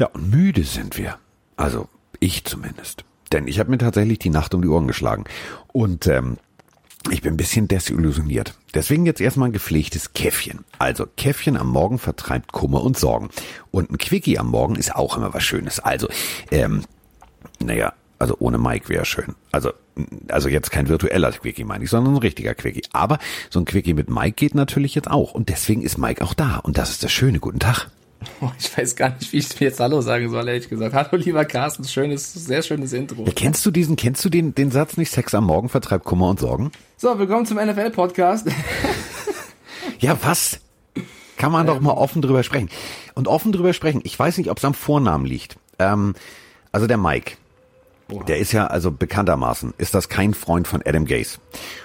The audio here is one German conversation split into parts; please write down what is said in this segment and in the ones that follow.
Ja, und müde sind wir. Also ich zumindest. Denn ich habe mir tatsächlich die Nacht um die Ohren geschlagen. Und ähm, ich bin ein bisschen desillusioniert. Deswegen jetzt erstmal ein gepflegtes Käffchen. Also Käffchen am Morgen vertreibt Kummer und Sorgen. Und ein Quickie am Morgen ist auch immer was Schönes. Also, ähm, naja, also ohne Mike wäre schön. Also, also jetzt kein virtueller Quickie meine ich, sondern ein richtiger Quickie. Aber so ein Quickie mit Mike geht natürlich jetzt auch. Und deswegen ist Mike auch da. Und das ist das Schöne. Guten Tag. Ich weiß gar nicht, wie ich mir jetzt Hallo sagen soll, ehrlich gesagt. Hallo, lieber Carsten, schönes, sehr schönes Intro. Ja, kennst du diesen, kennst du den, den Satz nicht, Sex am Morgen vertreibt Kummer und Sorgen? So, willkommen zum NFL-Podcast. ja, was? Kann man ähm. doch mal offen drüber sprechen. Und offen drüber sprechen, ich weiß nicht, ob es am Vornamen liegt. Ähm, also der Mike, der ist ja also bekanntermaßen, ist das kein Freund von Adam Gaze.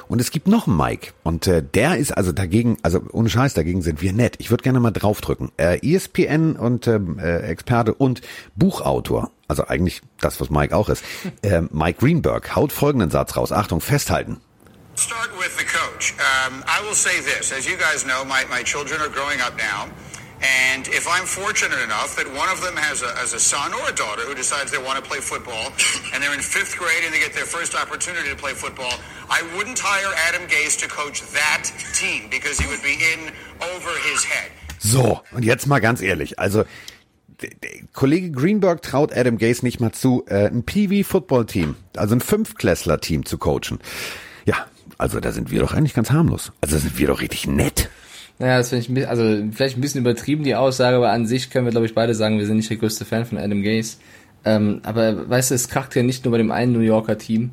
Und es gibt noch einen Mike und äh, der ist also dagegen, also ohne Scheiß, dagegen sind wir nett. Ich würde gerne mal draufdrücken. Äh, ESPN und ähm, äh, Experte und Buchautor, also eigentlich das, was Mike auch ist, äh, Mike Greenberg haut folgenden Satz raus. Achtung, festhalten. Start with the coach. Um, I will say this, as you guys know, my, my children are growing up now. And if I'm fortunate enough that one of them has a, has a son or a daughter who decides they want to play football, and they're in fifth grade and they get their first opportunity to play football, I wouldn't hire Adam Gase to coach that team because he would be in over his head. So, und jetzt mal ganz ehrlich, also Kollege Greenberg traut Adam Gase nicht mal zu, äh, ein PV-Football-Team, also ein Fünfklässler-Team zu coachen. Ja, also da sind wir doch eigentlich ganz harmlos. Also sind wir doch richtig nett. Naja, das finde ich, also vielleicht ein bisschen übertrieben, die Aussage, aber an sich können wir, glaube ich, beide sagen, wir sind nicht der größte Fan von Adam Gase. Ähm, aber weißt du, es kracht ja nicht nur bei dem einen New Yorker Team.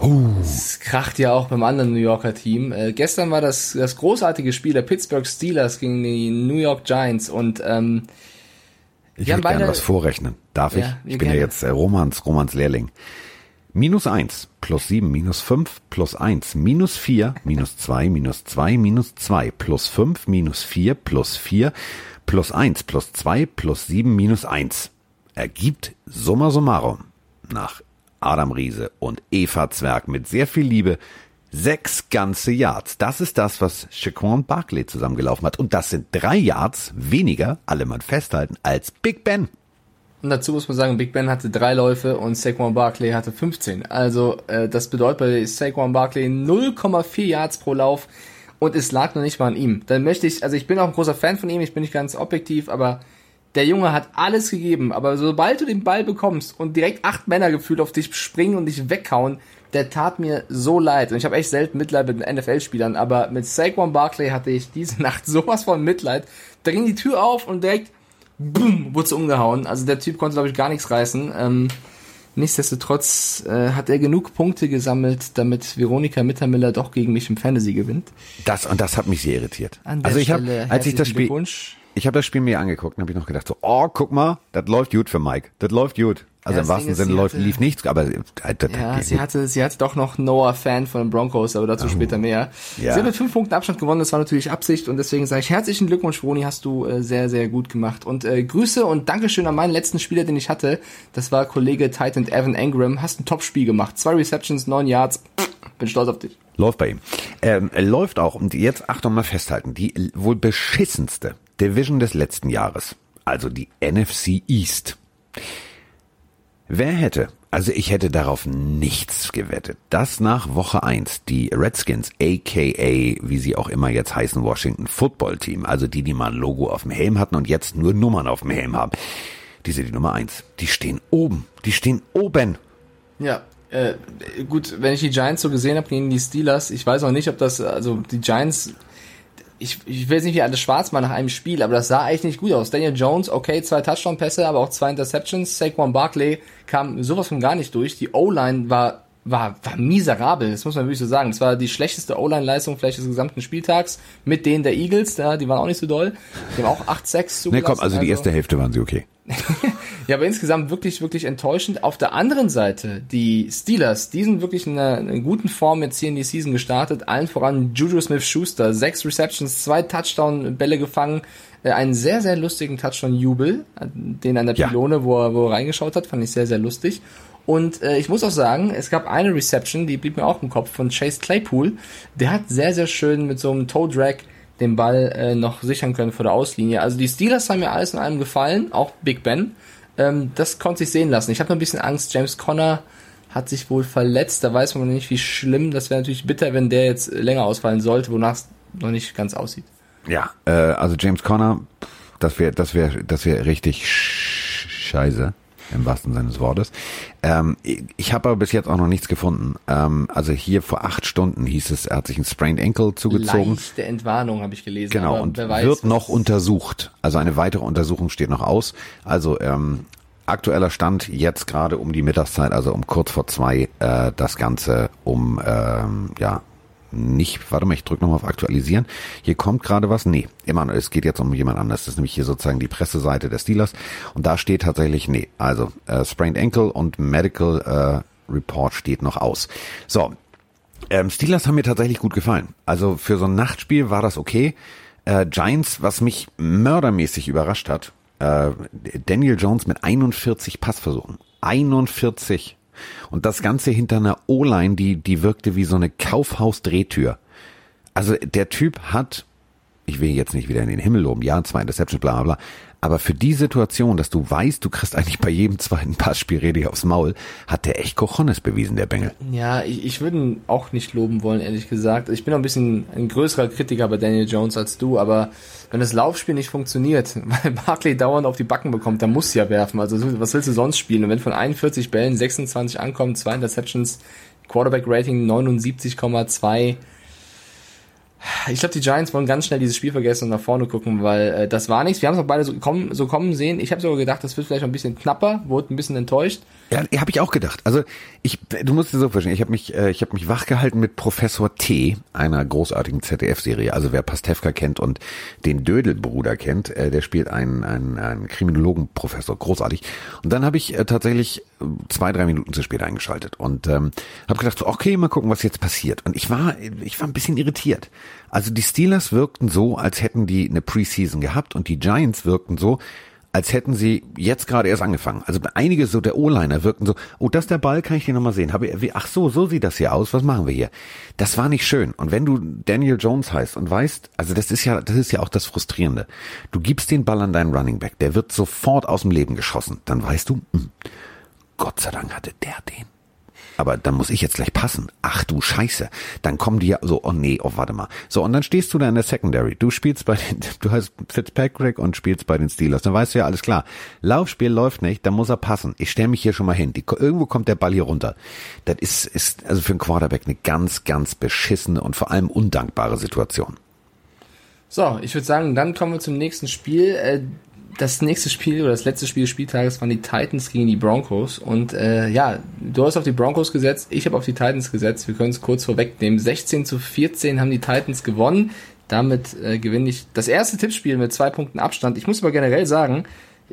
Uh. Es kracht ja auch beim anderen New Yorker Team. Äh, gestern war das, das großartige Spiel der Pittsburgh Steelers gegen die New York Giants und ähm, ich würde gerne was vorrechnen. Darf ja, ich? Ich bin gerne. ja jetzt äh, Romans, Romans Lehrling. Minus eins plus sieben minus fünf plus eins minus vier minus zwei minus zwei minus zwei plus fünf minus vier plus vier plus eins plus zwei plus sieben minus eins ergibt summa summarum nach Adam Riese und Eva Zwerg mit sehr viel Liebe sechs ganze Yards. Das ist das, was Shaquan Barkley zusammengelaufen hat. Und das sind drei Yards weniger, alle mal festhalten, als Big Ben. Und dazu muss man sagen, Big Ben hatte drei Läufe und Saquon Barkley hatte 15. Also äh, das bedeutet bei Saquon Barkley 0,4 Yards pro Lauf und es lag noch nicht mal an ihm. Dann möchte ich, also ich bin auch ein großer Fan von ihm, ich bin nicht ganz objektiv, aber der Junge hat alles gegeben. Aber sobald du den Ball bekommst und direkt acht Männer gefühlt auf dich springen und dich weghauen, der tat mir so leid. Und ich habe echt selten Mitleid mit den NFL-Spielern, aber mit Saquon Barkley hatte ich diese Nacht sowas von Mitleid. Da ging die Tür auf und direkt boom, wurde umgehauen. Also der Typ konnte, glaube ich, gar nichts reißen. Ähm, nichtsdestotrotz äh, hat er genug Punkte gesammelt, damit Veronika Mittermiller doch gegen mich im Fantasy gewinnt. Das und das hat mich sehr irritiert. also ich habe, als ich das Spiel, ich habe das Spiel mir angeguckt und habe ich noch gedacht so, oh, guck mal, das läuft gut für Mike, das läuft gut. Also ja, im wahrsten Sinne läuft, lief nichts, aber äh, ja, sie hatte, sie hatte doch noch Noah Fan von den Broncos, aber dazu oh. später mehr. Ja. Sie hat mit fünf Punkten Abstand gewonnen, das war natürlich Absicht und deswegen sage ich herzlichen Glückwunsch, Roni, hast du äh, sehr, sehr gut gemacht. Und äh, Grüße und Dankeschön an meinen letzten Spieler, den ich hatte. Das war Kollege Titan Evan Engram. Hast ein Top-Spiel gemacht. Zwei Receptions, neun Yards. Bin stolz auf dich. Läuft bei ihm. Ähm, läuft auch, und jetzt Achtung mal festhalten, die wohl beschissenste Division des letzten Jahres. Also die NFC East. Wer hätte, also ich hätte darauf nichts gewettet, dass nach Woche eins die Redskins, aka, wie sie auch immer jetzt heißen, Washington Football Team, also die, die mal ein Logo auf dem Helm hatten und jetzt nur Nummern auf dem Helm haben, die sind die Nummer eins. Die stehen oben. Die stehen oben. Ja, äh, gut, wenn ich die Giants so gesehen habe gegen die Steelers, ich weiß auch nicht, ob das, also die Giants ich, ich will jetzt nicht wie alles schwarz machen nach einem Spiel, aber das sah eigentlich nicht gut aus. Daniel Jones, okay, zwei Touchdown-Pässe, aber auch zwei Interceptions. Saquon Barkley kam sowas von gar nicht durch. Die O-Line war war, war miserabel, das muss man wirklich so sagen. Es war die schlechteste O-Line-Leistung vielleicht des gesamten Spieltags mit denen der Eagles, ja, die waren auch nicht so doll. Die haben auch 8-6 zugelassen. Nee, komm, also die also. erste Hälfte waren sie okay. ja, aber insgesamt wirklich, wirklich enttäuschend. Auf der anderen Seite, die Steelers, die sind wirklich in einer, in einer guten Form jetzt hier in die Season gestartet. Allen voran Juju Smith-Schuster. Sechs Receptions, zwei Touchdown-Bälle gefangen. Äh, einen sehr, sehr lustigen Touchdown-Jubel, den an der Pylone, ja. wo, er, wo er reingeschaut hat, fand ich sehr, sehr lustig. Und äh, ich muss auch sagen, es gab eine Reception, die blieb mir auch im Kopf, von Chase Claypool. Der hat sehr, sehr schön mit so einem Toe Drag den Ball äh, noch sichern können vor der Auslinie. Also die Steelers haben mir alles in allem gefallen, auch Big Ben. Ähm, das konnte sich sehen lassen. Ich habe noch ein bisschen Angst. James Conner hat sich wohl verletzt. Da weiß man noch nicht, wie schlimm. Das wäre natürlich bitter, wenn der jetzt länger ausfallen sollte, wonach es noch nicht ganz aussieht. Ja, äh, also James Conner, das wäre, das wäre, das wäre richtig scheiße im wahrsten Sinne des Wortes. Ähm, ich habe aber bis jetzt auch noch nichts gefunden. Ähm, also hier vor acht Stunden hieß es, er hat sich ein Sprained Ankle zugezogen. Leichte Entwarnung habe ich gelesen. Genau, und weiß, wird noch untersucht. Also eine weitere Untersuchung steht noch aus. Also ähm, aktueller Stand jetzt gerade um die Mittagszeit, also um kurz vor zwei, äh, das Ganze um ähm, ja nicht, warte mal, ich drücke nochmal auf Aktualisieren. Hier kommt gerade was. Nee, immer noch, es geht jetzt um jemand anders. Das ist nämlich hier sozusagen die Presseseite des Steelers. Und da steht tatsächlich, nee, also äh, Sprained Ankle und Medical äh, Report steht noch aus. So, ähm, Steelers haben mir tatsächlich gut gefallen. Also für so ein Nachtspiel war das okay. Äh, Giants, was mich mördermäßig überrascht hat, äh, Daniel Jones mit 41 Passversuchen. 41 und das Ganze hinter einer O-Line, die, die wirkte wie so eine Kaufhaus-Drehtür. Also der Typ hat, ich will jetzt nicht wieder in den Himmel loben, ja, zwei Interceptions, bla bla bla, aber für die Situation, dass du weißt, du kriegst eigentlich bei jedem zweiten Passspiel Rede aufs Maul, hat der echt Cojones bewiesen, der Bengel. Ja, ich, ich würde ihn auch nicht loben wollen, ehrlich gesagt. Ich bin noch ein bisschen ein größerer Kritiker bei Daniel Jones als du, aber wenn das Laufspiel nicht funktioniert, weil Barkley dauernd auf die Backen bekommt, dann muss ja werfen. Also was willst du sonst spielen? Und wenn von 41 Bällen 26 ankommen, zwei Interceptions, Quarterback Rating 79,2, ich glaube, die Giants wollen ganz schnell dieses Spiel vergessen und nach vorne gucken, weil äh, das war nichts. Wir haben es auch beide so kommen, so kommen sehen. Ich habe sogar gedacht, das wird vielleicht ein bisschen knapper, wurde ein bisschen enttäuscht. Ja, habe ich auch gedacht. Also ich, du musst dir so verstehen. Ich habe mich, äh, ich habe mich wachgehalten mit Professor T, einer großartigen ZDF-Serie. Also wer Pastewka kennt und den Dödelbruder kennt, äh, der spielt einen, einen, einen Kriminologenprofessor, großartig. Und dann habe ich äh, tatsächlich äh, zwei, drei Minuten zu spät eingeschaltet und ähm, habe gedacht, so, okay, mal gucken, was jetzt passiert. Und ich war, ich war ein bisschen irritiert. Also die Steelers wirkten so, als hätten die eine Preseason gehabt und die Giants wirkten so, als hätten sie jetzt gerade erst angefangen. Also einige so der O-Liner wirkten so, oh, das ist der Ball, kann ich hier nochmal sehen. Habe, ach so, so sieht das hier aus, was machen wir hier? Das war nicht schön. Und wenn du Daniel Jones heißt und weißt, also das ist ja, das ist ja auch das Frustrierende. Du gibst den Ball an deinen Running Back, der wird sofort aus dem Leben geschossen. Dann weißt du, mh, hm, Gott sei Dank hatte der den aber dann muss ich jetzt gleich passen. Ach du Scheiße. Dann kommen die ja so, oh nee, oh warte mal. So, und dann stehst du da in der Secondary. Du spielst bei den, du hast Fitzpatrick und spielst bei den Steelers. Dann weißt du ja alles klar. Laufspiel läuft nicht, dann muss er passen. Ich stelle mich hier schon mal hin. Die, irgendwo kommt der Ball hier runter. Das ist, ist also für einen Quarterback eine ganz, ganz beschissene und vor allem undankbare Situation. So, ich würde sagen, dann kommen wir zum nächsten Spiel. Das nächste Spiel oder das letzte Spiel des Spieltages waren die Titans gegen die Broncos. Und äh, ja, du hast auf die Broncos gesetzt, ich habe auf die Titans gesetzt. Wir können es kurz vorwegnehmen. 16 zu 14 haben die Titans gewonnen. Damit äh, gewinne ich das erste Tippspiel mit zwei Punkten Abstand. Ich muss aber generell sagen,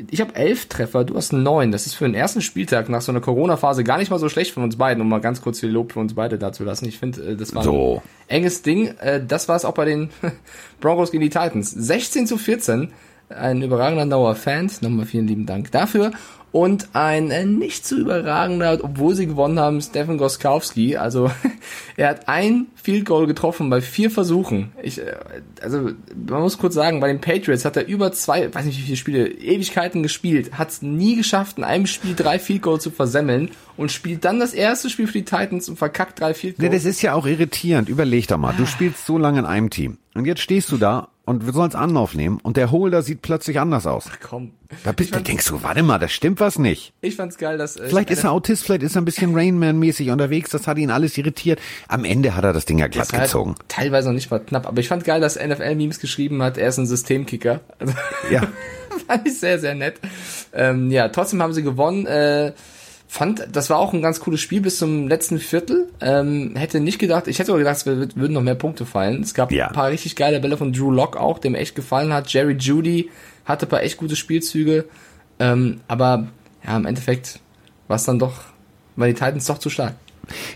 ich habe elf Treffer, du hast neun. Das ist für den ersten Spieltag nach so einer Corona-Phase gar nicht mal so schlecht von uns beiden, um mal ganz kurz viel Lob für uns beide dazu lassen. Ich finde, äh, das war so. ein enges Ding. Äh, das war es auch bei den Broncos gegen die Titans. 16 zu 14 ein überragender Dauer-Fan, nochmal vielen lieben Dank dafür. Und ein äh, nicht zu überragender, obwohl sie gewonnen haben, Stefan Goskowski. Also er hat ein Field Goal getroffen bei vier Versuchen. Ich, äh, also man muss kurz sagen, bei den Patriots hat er über zwei, weiß nicht wie viele Spiele, Ewigkeiten gespielt, hat es nie geschafft, in einem Spiel drei Field Goal zu versemmeln und spielt dann das erste Spiel für die Titans und verkackt drei Field Goals. Nee, das ist ja auch irritierend. Überleg doch mal, du spielst so lange in einem Team und jetzt stehst du da und wir sollen es Anlauf nehmen und der Holder sieht plötzlich anders aus. Ach komm. Da, bist, da denkst du, warte mal, da stimmt was nicht. Ich fand's geil, dass... Äh, vielleicht ist er Autist, vielleicht ist er ein bisschen Rainman-mäßig unterwegs, das hat ihn alles irritiert. Am Ende hat er das Ding ja glatt halt gezogen. Teilweise noch nicht mal knapp, aber ich fand geil, dass NFL-Memes geschrieben hat, er ist ein Systemkicker. Also, ja. fand ich sehr, sehr nett. Ähm, ja, trotzdem haben sie gewonnen. Äh, fand, das war auch ein ganz cooles Spiel bis zum letzten Viertel. Ähm, hätte nicht gedacht, ich hätte sogar gedacht, es würden noch mehr Punkte fallen. Es gab ja. ein paar richtig geile Bälle von Drew Lock auch, dem echt gefallen hat. Jerry Judy hatte ein paar echt gute Spielzüge. Ähm, aber ja, im Endeffekt war es dann doch, weil die Titans doch zu stark.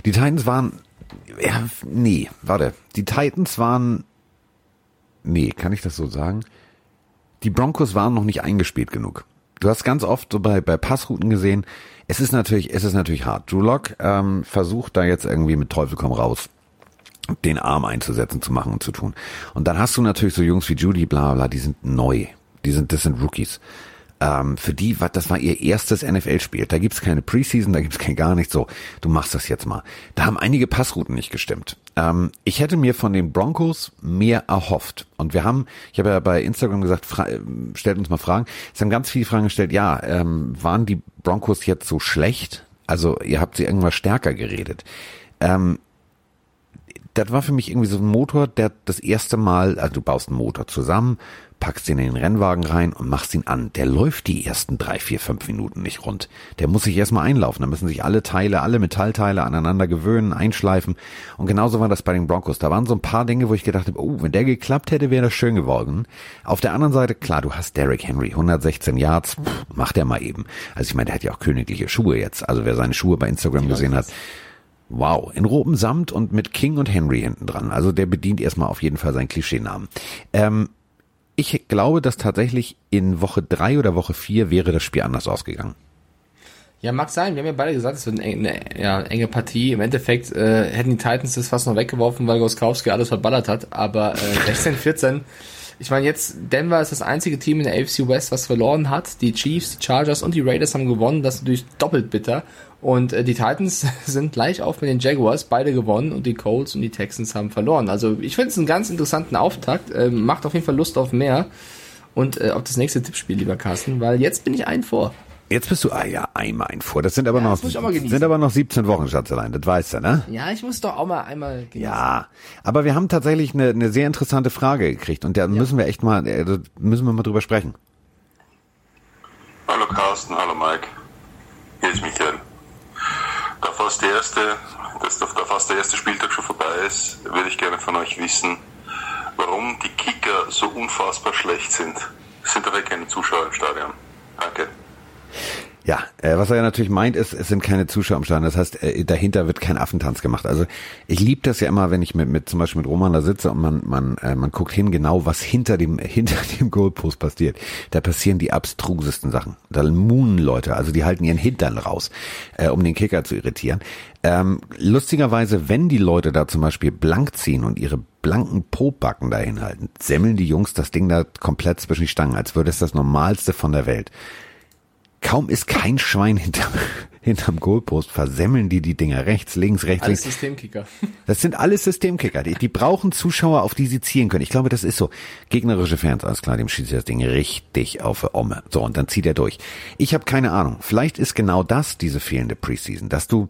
Die Titans waren, ja, nee, warte. Die Titans waren, nee, kann ich das so sagen? Die Broncos waren noch nicht eingespielt genug. Du hast ganz oft so bei, bei Passrouten gesehen, es ist natürlich, es ist natürlich hart. Drew Lock ähm, versucht da jetzt irgendwie mit Teufel komm raus den Arm einzusetzen, zu machen und zu tun. Und dann hast du natürlich so Jungs wie Judy, bla bla, die sind neu. Die sind, das sind Rookies. Ähm, für die, war das war ihr erstes NFL-Spiel. Da gibt's keine Preseason, da gibt's kein gar nichts. So, du machst das jetzt mal. Da haben einige Passrouten nicht gestimmt. Ähm, ich hätte mir von den Broncos mehr erhofft. Und wir haben, ich habe ja bei Instagram gesagt, äh, stellt uns mal Fragen. Es haben ganz viele Fragen gestellt. Ja, ähm, waren die Broncos jetzt so schlecht? Also ihr habt sie irgendwas stärker geredet. Ähm, das war für mich irgendwie so ein Motor, der das erste Mal, also du baust einen Motor zusammen, packst ihn in den Rennwagen rein und machst ihn an. Der läuft die ersten drei, vier, fünf Minuten nicht rund. Der muss sich erstmal einlaufen. Da müssen sich alle Teile, alle Metallteile aneinander gewöhnen, einschleifen. Und genauso war das bei den Broncos. Da waren so ein paar Dinge, wo ich gedacht habe, oh, wenn der geklappt hätte, wäre das schön geworden. Auf der anderen Seite, klar, du hast Derrick Henry, 116 Yards, pff, macht er mal eben. Also ich meine, der hat ja auch königliche Schuhe jetzt. Also wer seine Schuhe bei Instagram gesehen hat, Wow, in rotem Samt und mit King und Henry hinten dran. Also der bedient erstmal auf jeden Fall seinen Klischeenamen. Ähm, ich glaube, dass tatsächlich in Woche drei oder Woche vier wäre das Spiel anders ausgegangen. Ja, mag sein. Wir haben ja beide gesagt, es wird eine, eine ja, enge Partie. Im Endeffekt äh, hätten die Titans das fast noch weggeworfen, weil Goskowski alles verballert hat. Aber äh, 16-14 ich meine, jetzt Denver ist das einzige Team in der AFC West, was verloren hat. Die Chiefs, die Chargers und die Raiders haben gewonnen. Das ist natürlich doppelt bitter. Und äh, die Titans sind gleich auf mit den Jaguars, beide gewonnen und die Colts und die Texans haben verloren. Also ich finde es einen ganz interessanten Auftakt. Äh, macht auf jeden Fall Lust auf mehr. Und äh, auf das nächste Tippspiel, lieber Carsten, weil jetzt bin ich ein vor. Jetzt bist du, ah ja, einmal ein vor. Das sind aber ja, noch, sind aber noch 17 Wochen, Schatzelein. Das weißt du, ne? Ja, ich muss doch auch mal einmal genießen. Ja. Aber wir haben tatsächlich eine, eine sehr interessante Frage gekriegt und da ja. müssen wir echt mal, äh, da müssen wir mal drüber sprechen. Hallo Carsten, hallo Mike. Hier ist Michael. Da fast der erste, dass da fast der erste Spieltag schon vorbei ist, würde ich gerne von euch wissen, warum die Kicker so unfassbar schlecht sind. Es sind aber keine Zuschauer im Stadion. Danke. Ja, äh, was er ja natürlich meint, ist, es sind keine Zuschauer am Stadion. Das heißt, äh, dahinter wird kein Affentanz gemacht. Also ich liebe das ja immer, wenn ich mit, mit zum Beispiel mit Roman da sitze und man man äh, man guckt hin genau, was hinter dem hinter dem Goalpost passiert. Da passieren die abstrusesten Sachen. Da moonen Leute, also die halten ihren Hintern raus, äh, um den Kicker zu irritieren. Ähm, lustigerweise, wenn die Leute da zum Beispiel blank ziehen und ihre blanken Pobacken dahin halten, semmeln die Jungs das Ding da komplett zwischen die Stangen, als würde es das Normalste von der Welt. Kaum ist kein Schwein hinterm, hinterm Goalpost, versemmeln die die Dinger rechts, links, rechts, alles links. Systemkicker. Das sind alles Systemkicker. Die, die brauchen Zuschauer, auf die sie zielen können. Ich glaube, das ist so. Gegnerische Fans, alles klar, dem schießt das Ding richtig auf die Omme. So, und dann zieht er durch. Ich habe keine Ahnung. Vielleicht ist genau das diese fehlende Preseason, dass du,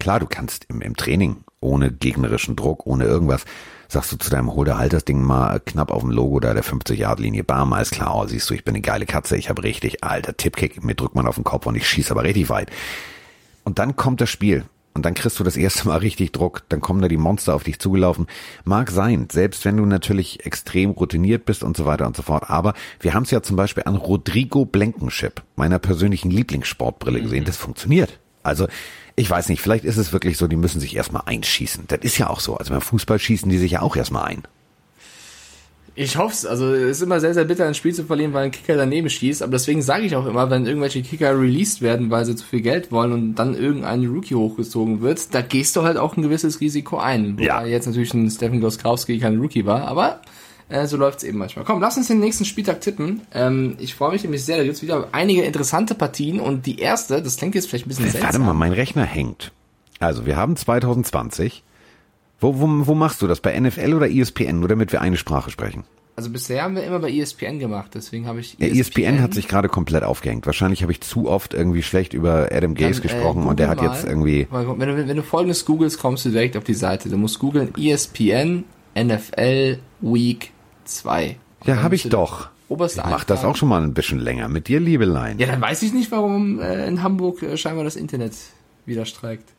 klar, du kannst im, im Training ohne gegnerischen Druck, ohne irgendwas, sagst du zu deinem Holder, halt das Ding mal knapp auf dem Logo da der 50-Yard-Linie, bam, alles klar, oh, siehst du, ich bin eine geile Katze, ich habe richtig, alter Tippkick, mir drückt man auf den Kopf und ich schieße aber richtig weit. Und dann kommt das Spiel. Und dann kriegst du das erste Mal richtig Druck, dann kommen da die Monster auf dich zugelaufen. Mag sein, selbst wenn du natürlich extrem routiniert bist und so weiter und so fort. Aber wir haben es ja zum Beispiel an Rodrigo Blankenship, meiner persönlichen Lieblingssportbrille gesehen. Mhm. Das funktioniert. Also ich weiß nicht, vielleicht ist es wirklich so, die müssen sich erstmal einschießen. Das ist ja auch so. Also beim Fußball schießen die sich ja auch erstmal ein. Ich hoffe es. Also es ist immer sehr, sehr bitter, ein Spiel zu verlieren, weil ein Kicker daneben schießt. Aber deswegen sage ich auch immer, wenn irgendwelche Kicker released werden, weil sie zu viel Geld wollen und dann irgendein Rookie hochgezogen wird, da gehst du halt auch ein gewisses Risiko ein. Wobei ja. jetzt natürlich ein Stephen Goskowski kein Rookie war, aber äh, so läuft's eben manchmal. Komm, lass uns den nächsten Spieltag tippen. Ähm, ich freue mich nämlich sehr, da gibt's wieder einige interessante Partien und die erste, das klingt jetzt vielleicht ein bisschen seltsam. Warte mal, mein Rechner hängt. Also, wir haben 2020. Wo, wo, wo machst du das? Bei NFL oder ESPN? Nur damit wir eine Sprache sprechen. Also bisher haben wir immer bei ESPN gemacht, deswegen habe ich ESPN. Ja, ESPN hat sich gerade komplett aufgehängt. Wahrscheinlich habe ich zu oft irgendwie schlecht über Adam Gaze Dann, äh, gesprochen äh, und der hat jetzt irgendwie. Wenn du, wenn du folgendes googelst, kommst du direkt auf die Seite. Du musst googeln ESPN NFL Week zwei. Ja, habe ich doch. Oberste ich mach das auch schon mal ein bisschen länger mit dir, Liebelein. Ja, dann weiß ich nicht, warum äh, in Hamburg äh, scheinbar das Internet wieder streikt.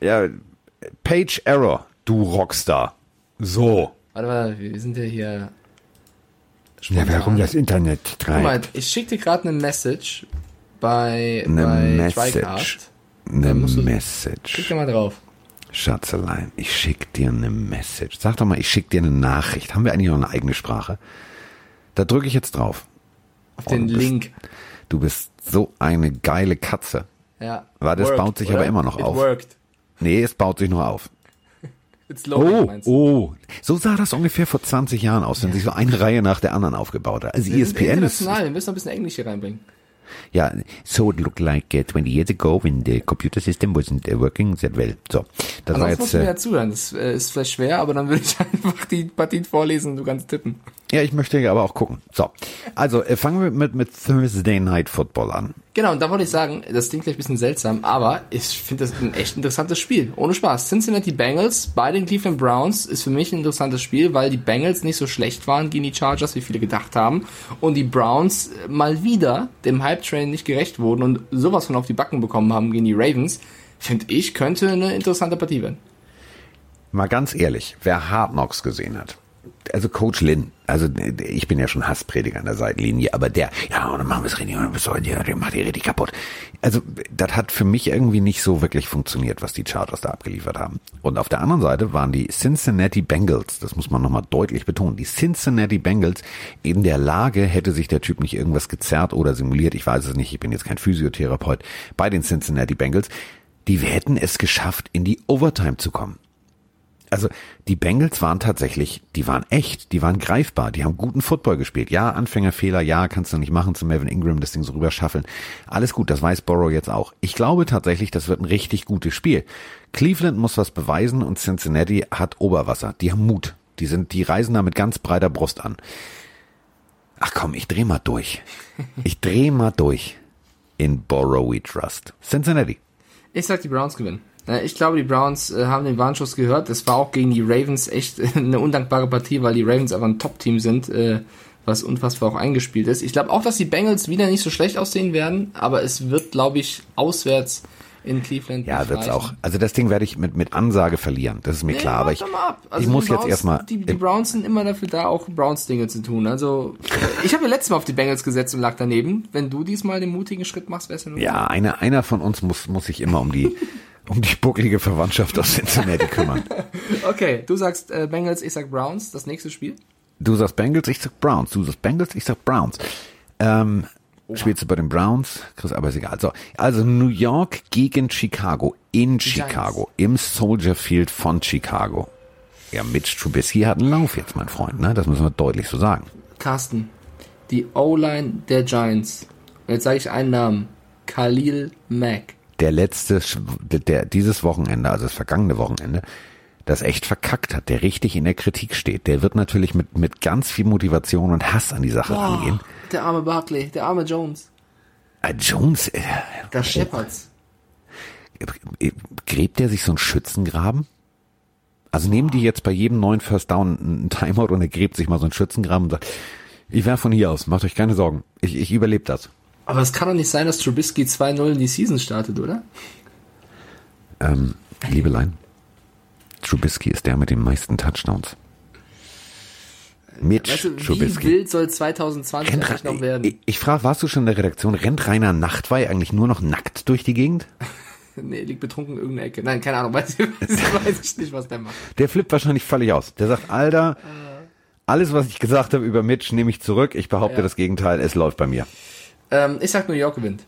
Ja, Page Error, du Rockstar. So. Warte mal, wir sind ja hier. Spontan. Ja, warum das Internet streikt? Guck mal, ich schicke dir gerade eine Message bei, eine bei Message. Eine Message. Klick mal drauf. Schatzelein, ich schick dir eine Message. Sag doch mal, ich schick dir eine Nachricht. Haben wir eigentlich noch eine eigene Sprache? Da drücke ich jetzt drauf. Auf den du Link. Bist, du bist so eine geile Katze. Ja. Warte, es baut sich oder? aber immer noch It auf. Worked. Nee, es baut sich nur auf. It's loading, oh, oh. So sah das ungefähr vor 20 Jahren aus, wenn ja. sich so eine Reihe nach der anderen aufgebaut hat. Also wir ESPN ist. Wir müssen noch ein bisschen Englisch hier reinbringen. Ja, so it looked like uh, 20 years ago when the computer system wasn't uh, working that well. So, das Also war jetzt. Äh, ja zuhören. Das äh, ist vielleicht schwer, aber dann würde ich einfach die Partien vorlesen und du kannst tippen. Ja, ich möchte aber auch gucken. So, also äh, fangen wir mit mit Thursday Night Football an. Genau, und da wollte ich sagen, das klingt vielleicht ein bisschen seltsam, aber ich finde das ein echt interessantes Spiel. Ohne Spaß. Cincinnati Bengals bei den Cleveland Browns ist für mich ein interessantes Spiel, weil die Bengals nicht so schlecht waren gegen die Chargers, wie viele gedacht haben. Und die Browns mal wieder dem Hype-Train nicht gerecht wurden und sowas von auf die Backen bekommen haben gegen die Ravens. Finde ich, könnte eine interessante Partie werden. Mal ganz ehrlich, wer Hard Knocks gesehen hat, also Coach Lin, also ich bin ja schon Hassprediger an der Seitenlinie, aber der, ja, und dann machen wir es richtig, und dann macht die richtig kaputt. Also das hat für mich irgendwie nicht so wirklich funktioniert, was die Chargers da abgeliefert haben. Und auf der anderen Seite waren die Cincinnati Bengals, das muss man nochmal deutlich betonen, die Cincinnati Bengals in der Lage, hätte sich der Typ nicht irgendwas gezerrt oder simuliert, ich weiß es nicht, ich bin jetzt kein Physiotherapeut, bei den Cincinnati Bengals, die hätten es geschafft, in die Overtime zu kommen. Also die Bengals waren tatsächlich, die waren echt, die waren greifbar, die haben guten Football gespielt. Ja, Anfängerfehler, ja, kannst du nicht machen zu Melvin Ingram, das Ding so rüber schaffeln. Alles gut, das weiß Borrow jetzt auch. Ich glaube tatsächlich, das wird ein richtig gutes Spiel. Cleveland muss was beweisen und Cincinnati hat Oberwasser. Die haben Mut. Die sind, die reisen da mit ganz breiter Brust an. Ach komm, ich dreh mal durch. Ich dreh mal durch. In Borrow we trust. Cincinnati. Ich sag, die Browns gewinnen. Äh, Ich glaube, die Browns äh, haben den Warnschuss gehört. Es war auch gegen die Ravens echt eine undankbare Partie, weil die Ravens einfach ein Top-Team sind, äh, was unfassbar auch eingespielt ist. Ich glaube auch, dass die Bengals wieder nicht so schlecht aussehen werden, aber es wird, glaube ich, auswärts in Cleveland. Ja, wird's reichen. auch. Also das Ding werde ich mit, mit Ansage verlieren. Das ist mir Nee, klar. Aber ich. Also ich die muss jetzt Browns- erstmal. Die, die Browns sind immer dafür da, auch Browns-Dinge zu tun. Also, ich habe ja letztes Mal auf die Bengals gesetzt und lag daneben. Wenn du diesmal den mutigen Schritt machst, wär's ja nur. Ja, einer, einer von uns muss, muss sich immer um die, um die bucklige Verwandtschaft aus Cincinnati kümmern. Okay, du sagst äh, Bengals, ich sag Browns, das nächste Spiel. Du sagst Bengals, ich sag Browns. Du sagst Bengals, ich sag Browns. Ähm, spielst du bei den Browns? Chris, aber ist egal. So, also New York gegen Chicago. In Chicago. Im Soldier Field von Chicago. Ja, Mitch Trubisky hat einen Lauf jetzt, mein Freund. Ne? Das müssen wir deutlich so sagen. Carsten, die O-Line der Giants. Und jetzt sage ich einen Namen. Khalil Mack. Der letzte, der, der dieses Wochenende, also das vergangene Wochenende, das echt verkackt hat, der richtig in der Kritik steht, der wird natürlich mit, mit ganz viel Motivation und Hass an die Sache rangehen. der arme Barkley, der arme Jones. Äh, Jones, äh, Da scheppert's. äh, gräbt der sich so einen Schützengraben? Also nehmen die jetzt bei jedem neuen First Down einen Timeout und er gräbt sich mal so einen Schützengraben und sagt, ich werf von hier aus, macht euch keine Sorgen, ich, ich überlebe das. Aber es kann doch nicht sein, dass Trubisky 2-0 in die Season startet, oder? Ähm, Liebelein, Trubisky ist der mit den meisten Touchdowns. Mitch Weißt du, wie wild soll 2020 Rennt, eigentlich noch werden? ich, ich frage, warst du schon in der Redaktion? Rennt Rainer Nachtwey eigentlich nur noch nackt durch die Gegend? Nee, liegt betrunken in irgendeiner Ecke. Nein, keine Ahnung, weiß ich, weiß ich nicht, was der macht. Der flippt wahrscheinlich völlig aus. Der sagt, Alter, alles, was ich gesagt habe über Mitch, nehme ich zurück. Ich behaupte Ja. das Gegenteil. Es läuft bei mir. Ähm, ich sag New York gewinnt.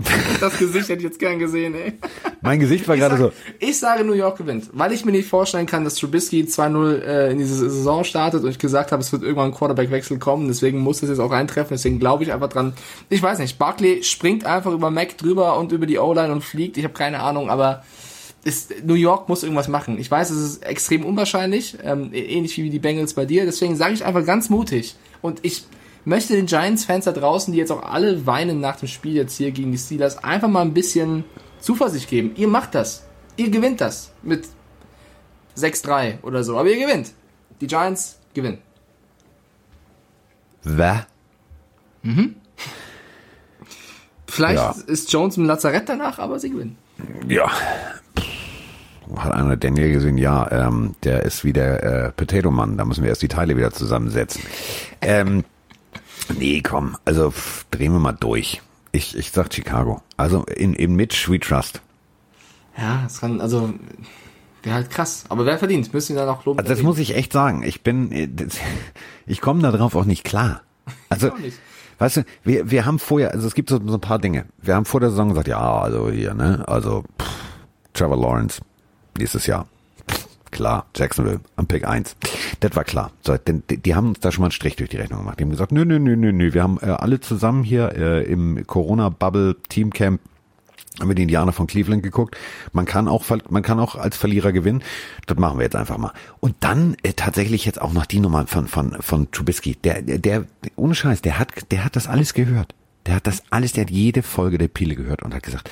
das Gesicht hätte ich jetzt gern gesehen, ey. Mein Gesicht war gerade so. Ich sage New York gewinnt, weil ich mir nicht vorstellen kann, dass Trubisky 2-0 äh, in diese Saison startet und ich gesagt habe, es wird irgendwann ein Quarterback-Wechsel kommen, deswegen muss das jetzt auch eintreffen, deswegen glaube ich einfach dran. Ich weiß nicht, Barkley springt einfach über Mac drüber und über die O-Line und fliegt, ich habe keine Ahnung, aber ist, New York muss irgendwas machen. Ich weiß, es ist extrem unwahrscheinlich, ähm, ähnlich wie die Bengals bei dir, deswegen sage ich einfach ganz mutig und ich möchte den Giants-Fans da draußen, die jetzt auch alle weinen nach dem Spiel jetzt hier gegen die Steelers, einfach mal ein bisschen Zuversicht geben. Ihr macht das. Ihr gewinnt das mit 6-3 oder so. Aber ihr gewinnt. Die Giants gewinnen. Wer? Vielleicht Ja. ist Jones im Lazarett danach, aber sie gewinnen. Ja. Hat einer Daniel gesehen, ja, ähm, der ist wie der äh, Potato Mann, da müssen wir erst die Teile wieder zusammensetzen. Ähm, nee, komm, also pff, drehen wir mal durch. Ich, ich sag Chicago. Also in, in Mitch we trust. Ja, das kann, also, wäre halt krass. Aber wer verdient? Müssen wir dann auch loben. Also das muss ich echt sagen. Ich bin, äh, ich komme da drauf auch nicht klar. Also, weißt du, wir, wir haben vorher, also es gibt so, so ein paar Dinge. Wir haben vor der Saison gesagt, ja, also hier, ne, also pff, Trevor Lawrence nächstes Jahr. Klar, Jacksonville am Pick 1. Das war klar. So, denn die, die haben uns da schon mal einen Strich durch die Rechnung gemacht. Die haben gesagt, nö, nö, nö, nö, nö. Wir haben äh, alle zusammen hier äh, im Corona-Bubble Teamcamp haben wir die Indianer von Cleveland geguckt. Man kann auch, man kann auch als Verlierer gewinnen. Das machen wir jetzt einfach mal. Und dann äh, tatsächlich jetzt auch noch die Nummer von von von Trubisky. Der, der, der ohne Scheiß, der hat, der hat das alles gehört. Der hat das alles, der hat jede Folge der Pile gehört und hat gesagt,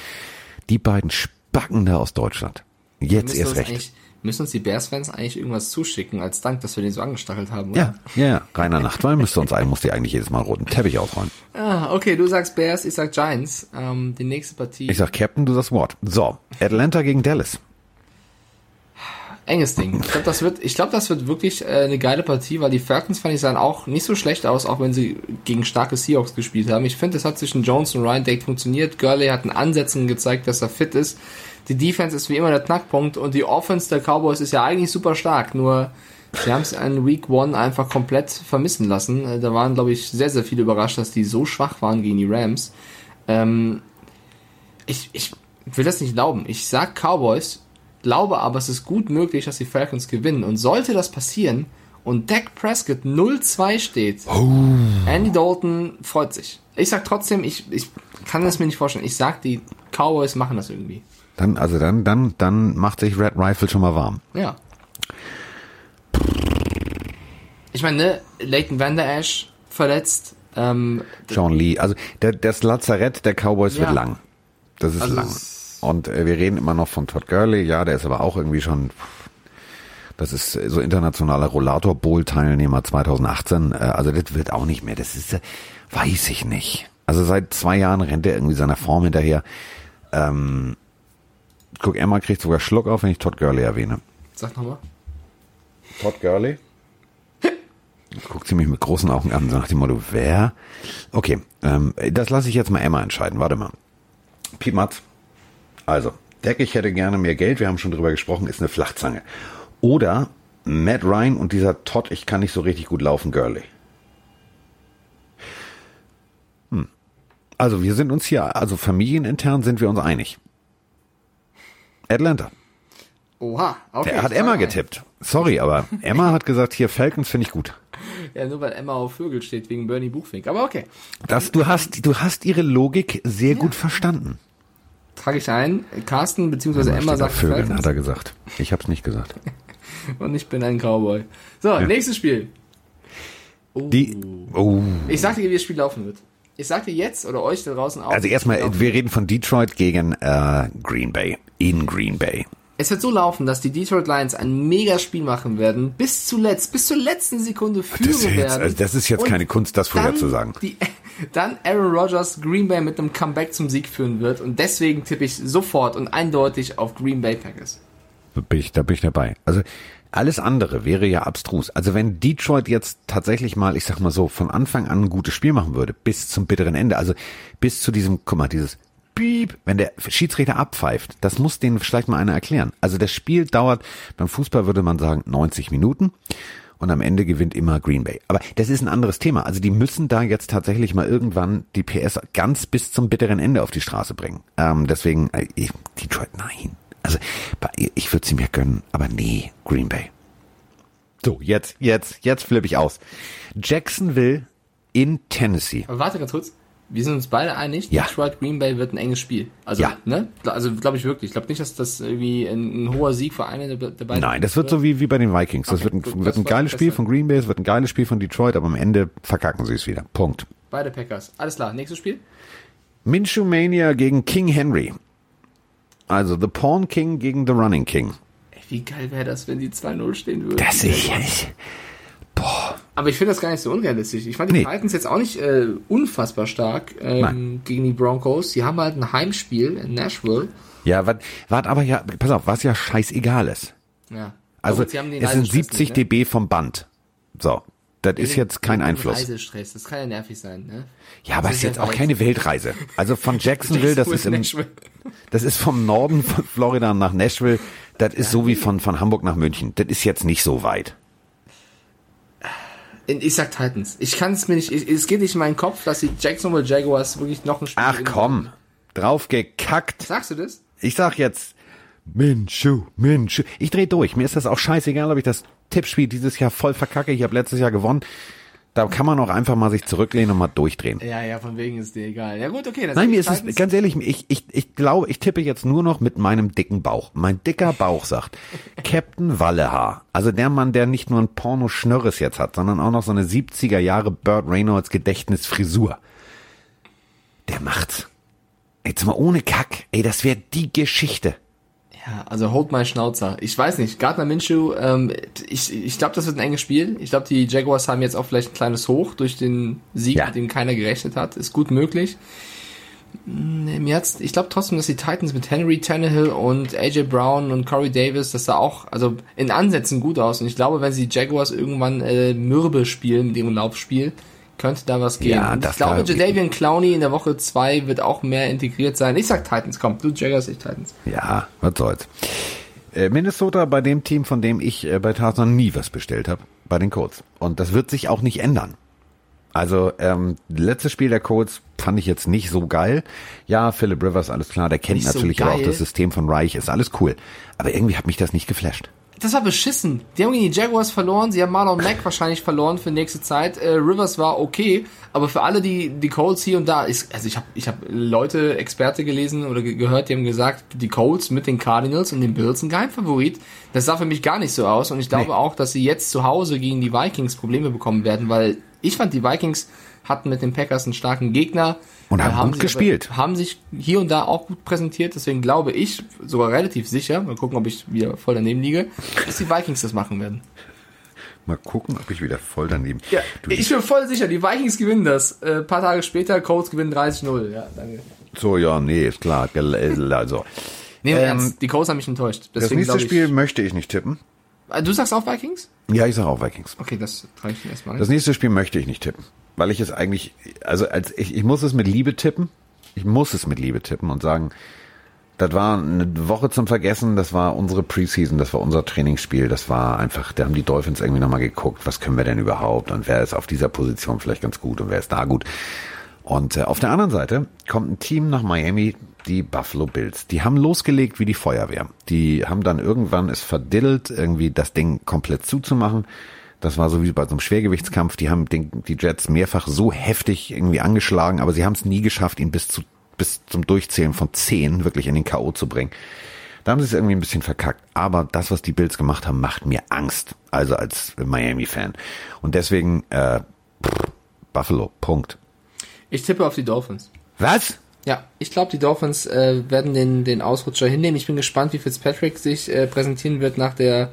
die beiden Spacken da aus Deutschland. Jetzt erst recht. Müssen uns die Bears-Fans eigentlich irgendwas zuschicken als Dank, dass wir den so angestachelt haben? Oder? Ja, ja, Rainer Nachtwall müsste uns ein, muss die eigentlich jedes Mal roten Teppich ausräumen. Ah, okay, du sagst Bears, ich sag Giants. Ähm, die nächste Partie. Ich sag Captain, du sagst Ward. So, Atlanta gegen Dallas. Enges Ding. Ich glaube, das wird, ich glaube, das wird wirklich äh, eine geile Partie, weil die Falcons fand ich sahen auch nicht so schlecht aus, auch wenn sie gegen starke Seahawks gespielt haben. Ich finde, es hat zwischen Jones und Ryan Dake funktioniert. Gurley hat in Ansätzen gezeigt, dass er fit ist. Die Defense ist wie immer der Knackpunkt und die Offense der Cowboys ist ja eigentlich super stark, nur sie haben es in Week One einfach komplett vermissen lassen. Äh, da waren, glaube ich, sehr, sehr viele überrascht, dass die so schwach waren gegen die Rams. Ähm, ich, ich will das nicht glauben. Ich sag Cowboys, glaube aber, es ist gut möglich, dass die Falcons gewinnen. Und sollte das passieren und Dak Prescott 0-2 steht, oh. Andy Dalton freut sich. Ich sag trotzdem, ich, ich kann es mir nicht vorstellen. Ich sag, die Cowboys machen das irgendwie. Dann, also dann, dann, dann macht sich Red Rifle schon mal warm. Ja. Ich meine, ne, Leighton Van Der Esch verletzt. Ähm, John Lee, also der, das Lazarett der Cowboys ja. wird lang. Das ist also lang. Und äh, wir reden immer noch von Todd Gurley, ja, der ist aber auch irgendwie schon, das ist so internationaler Rollator Bowl Teilnehmer 2018, äh, also das wird auch nicht mehr, das ist, äh, weiß ich nicht. Also seit zwei Jahren rennt er irgendwie seiner Form hinterher. Ähm, guck, Emma kriegt sogar Schluck auf, wenn ich Todd Gurley erwähne. Sag nochmal. Todd Gurley? Guckt sie mich mit großen Augen an, so nach dem Motto, wer? Okay, ähm, das lasse ich jetzt mal Emma entscheiden. Warte mal. Piet Matz. Also, Deck, ich hätte gerne mehr Geld, wir haben schon drüber gesprochen, ist eine Flachzange. Oder Matt Ryan und dieser Todd, ich kann nicht so richtig gut laufen, Gurley. Hm. Also wir sind uns hier, also familienintern sind wir uns einig. Atlanta. Oha, okay. Der hat Emma getippt. Sorry, aber Emma hat gesagt, hier Falcons finde ich gut. Ja, nur weil Emma auf Vögel steht wegen Bernie Buchfink. Aber okay. Das, du hast, du hast ihre Logik sehr ja. gut verstanden. Trage ich ein. Carsten bzw. Emma sagt Vögeln, Falcons. hat er gesagt. Ich habe es nicht gesagt. Und ich bin ein Cowboy. So, ja. nächstes Spiel. Oh. Die, oh. Ich sag dir, wie das Spiel laufen wird. Ich sag dir jetzt oder euch da draußen auch. Also erstmal, wir reden von Detroit gegen äh, Green Bay. In Green Bay. Es wird so laufen, dass die Detroit Lions ein Mega-Spiel machen werden, bis zuletzt, bis zur letzten Sekunde führen das werden. Also das ist jetzt keine Kunst, das vorherzusagen. Dann Aaron Rodgers Green Bay mit einem Comeback zum Sieg führen wird und deswegen tippe ich sofort und eindeutig auf Green Bay Packers. Bin ich, da bin ich dabei. Also alles andere wäre ja abstrus. Also wenn Detroit jetzt tatsächlich mal, ich sag mal so, von Anfang an ein gutes Spiel machen würde, bis zum bitteren Ende, also bis zu diesem, guck mal, dieses Piep, wenn der Schiedsrichter abpfeift, das muss denen vielleicht mal einer erklären. Also das Spiel dauert, beim Fußball würde man sagen 90 Minuten und am Ende gewinnt immer Green Bay. Aber das ist ein anderes Thema. Also die müssen da jetzt tatsächlich mal irgendwann die PS ganz bis zum bitteren Ende auf die Straße bringen. Ähm, deswegen, äh, Detroit, nein. Also ich würde sie mir gönnen, aber nee, Green Bay. So, jetzt, jetzt, jetzt flippe ich aus. Jacksonville in Tennessee. Aber warte ganz kurz. Wir sind uns beide einig, ja. Detroit Green Bay wird ein enges Spiel. Also, ja. ne? Also glaube ich wirklich. Ich glaube nicht, dass das irgendwie ein, ein, hoher Sieg für eine der, der beiden Nein, das wird so wie, wie bei den Vikings. Das okay, wird ein, gut, wird ein geiles Spiel von Green Bay, es wird ein geiles Spiel von Detroit, aber am Ende verkacken sie es wieder. Punkt. Beide Packers. Alles klar, nächstes Spiel? Minshew Mania gegen King Henry. Also The Pawn King gegen The Running King. Ey, wie geil wäre das, wenn die 2-0 stehen würden? Das ich, ich Boah. Aber ich finde das gar nicht so unrealistisch. Ich fand die nee. Titans jetzt auch nicht äh, unfassbar stark ähm, gegen die Broncos. Die haben halt ein Heimspiel in Nashville. Ja, was aber ja, pass auf, was ja scheißegal ist. Ja. Also es sind 70 nicht, ne? dB vom Band. So, das ist jetzt kein Einfluss. Reisestress, das kann ja nervig sein, ne? Ja, aber es ist jetzt auch keine Weltreise. Also von Jacksonville, das ist im, das ist vom Norden von Florida nach Nashville, das ist so wie von, von Hamburg nach München. Das ist jetzt nicht so weit. Ich sag Titans. Ich kann es mir nicht, es geht nicht in meinen Kopf, dass die Jacksonville Jaguars wirklich noch ein Spiel Ach komm, drauf gekackt. Sagst du das? Ich sag jetzt Minshu, Minshu. Ich dreh durch. Mir ist das auch scheißegal, ob ich das Tippspiel dieses Jahr voll verkacke. Ich habe letztes Jahr gewonnen. Da kann man auch einfach mal sich zurücklehnen und mal durchdrehen. Ja, ja, von wegen ist dir egal. Ja gut, okay. Das Nein, mir ist es, ganz ehrlich, ich, ich, ich glaube, ich tippe jetzt nur noch mit meinem dicken Bauch. Mein dicker Bauch sagt, Captain Wallehaar, also der Mann, der nicht nur ein Porno-Schnörres jetzt hat, sondern auch noch so eine 70er Jahre Burt Reynolds Gedächtnisfrisur. Der macht's. Jetzt mal ohne Kack. Ey, das wäre die Geschichte. Ja, also hold my Schnauzer. Ich weiß nicht, Gardner Minshew, ähm, ich, ich glaube, das wird ein enges Spiel. Ich glaube, die Jaguars haben jetzt auch vielleicht ein kleines Hoch durch den Sieg, ja. mit dem keiner gerechnet hat. Ist gut möglich. Hm, mir hat's, ich glaube trotzdem, dass die Titans mit Henry Tannehill und AJ Brown und Corey Davis, das sah auch, also in Ansätzen gut aus. Und ich glaube, wenn sie die Jaguars irgendwann äh, mürbe spielen mit ihrem Laufspiel, könnte da was gehen. Ja, das ich glaube, Jadavian Clowney in der Woche 2 wird auch mehr integriert sein. Ich sag Titans, komm, du Jaggers, ich Titans. Ja, was soll's. Äh, Minnesota bei dem Team, von dem ich äh, bei Tarzan nie was bestellt habe, bei den Colts. Und das wird sich auch nicht ändern. Also ähm, letztes Spiel der Colts fand ich jetzt nicht so geil. Ja, Philip Rivers, alles klar, der kennt nicht natürlich so auch das System von Reich, ist alles cool. Aber irgendwie hat mich das nicht geflasht das war beschissen. Die haben gegen die Jaguars verloren, sie haben Marlon Mack wahrscheinlich verloren für nächste Zeit. Äh, Rivers war okay, aber für alle, die die Colts hier und da ist, also ich habe ich hab Leute, Experte gelesen oder ge gehört, die haben gesagt, die Colts mit den Cardinals und den Bills ein Geheimfavorit. Das sah für mich gar nicht so aus und ich glaube nee. auch, dass sie jetzt zu Hause gegen die Vikings Probleme bekommen werden, weil ich fand die Vikings hatten mit den Packers einen starken Gegner. Und haben, haben gut gespielt. haben sich hier und da auch gut präsentiert. Deswegen glaube ich, sogar relativ sicher, mal gucken, ob ich wieder voll daneben liege, dass die Vikings das machen werden. Mal gucken, ob ich wieder voll daneben. Ja, du, ich bin voll sicher, die Vikings gewinnen das. Äh, paar Tage später, Colts gewinnen 30-0. Ja, danke. So, ja, nee, ist klar. Also. nee, ähm, die Colts haben mich enttäuscht. Deswegen das nächste Spiel möchte ich nicht tippen. Äh, du sagst auch Vikings? Ja, ich sag auch Vikings. Okay, das reicht erstmal. Das nächste Spiel möchte ich nicht tippen weil ich es eigentlich, also als ich, ich muss es mit Liebe tippen. Ich muss es mit Liebe tippen und sagen, das war eine Woche zum Vergessen, das war unsere Preseason, das war unser Trainingsspiel, das war einfach, da haben die Dolphins irgendwie nochmal geguckt, was können wir denn überhaupt und wer ist auf dieser Position vielleicht ganz gut und wer ist da gut. Und äh, auf der anderen Seite kommt ein Team nach Miami, die Buffalo Bills. Die haben losgelegt wie die Feuerwehr. Die haben dann irgendwann es verdiddelt, irgendwie das Ding komplett zuzumachen das war so wie bei so einem Schwergewichtskampf. Die haben den, die Jets mehrfach so heftig irgendwie angeschlagen, aber sie haben es nie geschafft, ihn bis zu bis zum Durchzählen von zehn wirklich in den K.O. zu bringen. Da haben sie es irgendwie ein bisschen verkackt. Aber das, was die Bills gemacht haben, macht mir Angst. Also als Miami-Fan. Und deswegen äh, pff, Buffalo. Punkt. Ich tippe auf die Dolphins. Was? Ja, ich glaube, die Dolphins äh, werden den, den Ausrutscher hinnehmen. Ich bin gespannt, wie Fitzpatrick sich äh, präsentieren wird nach der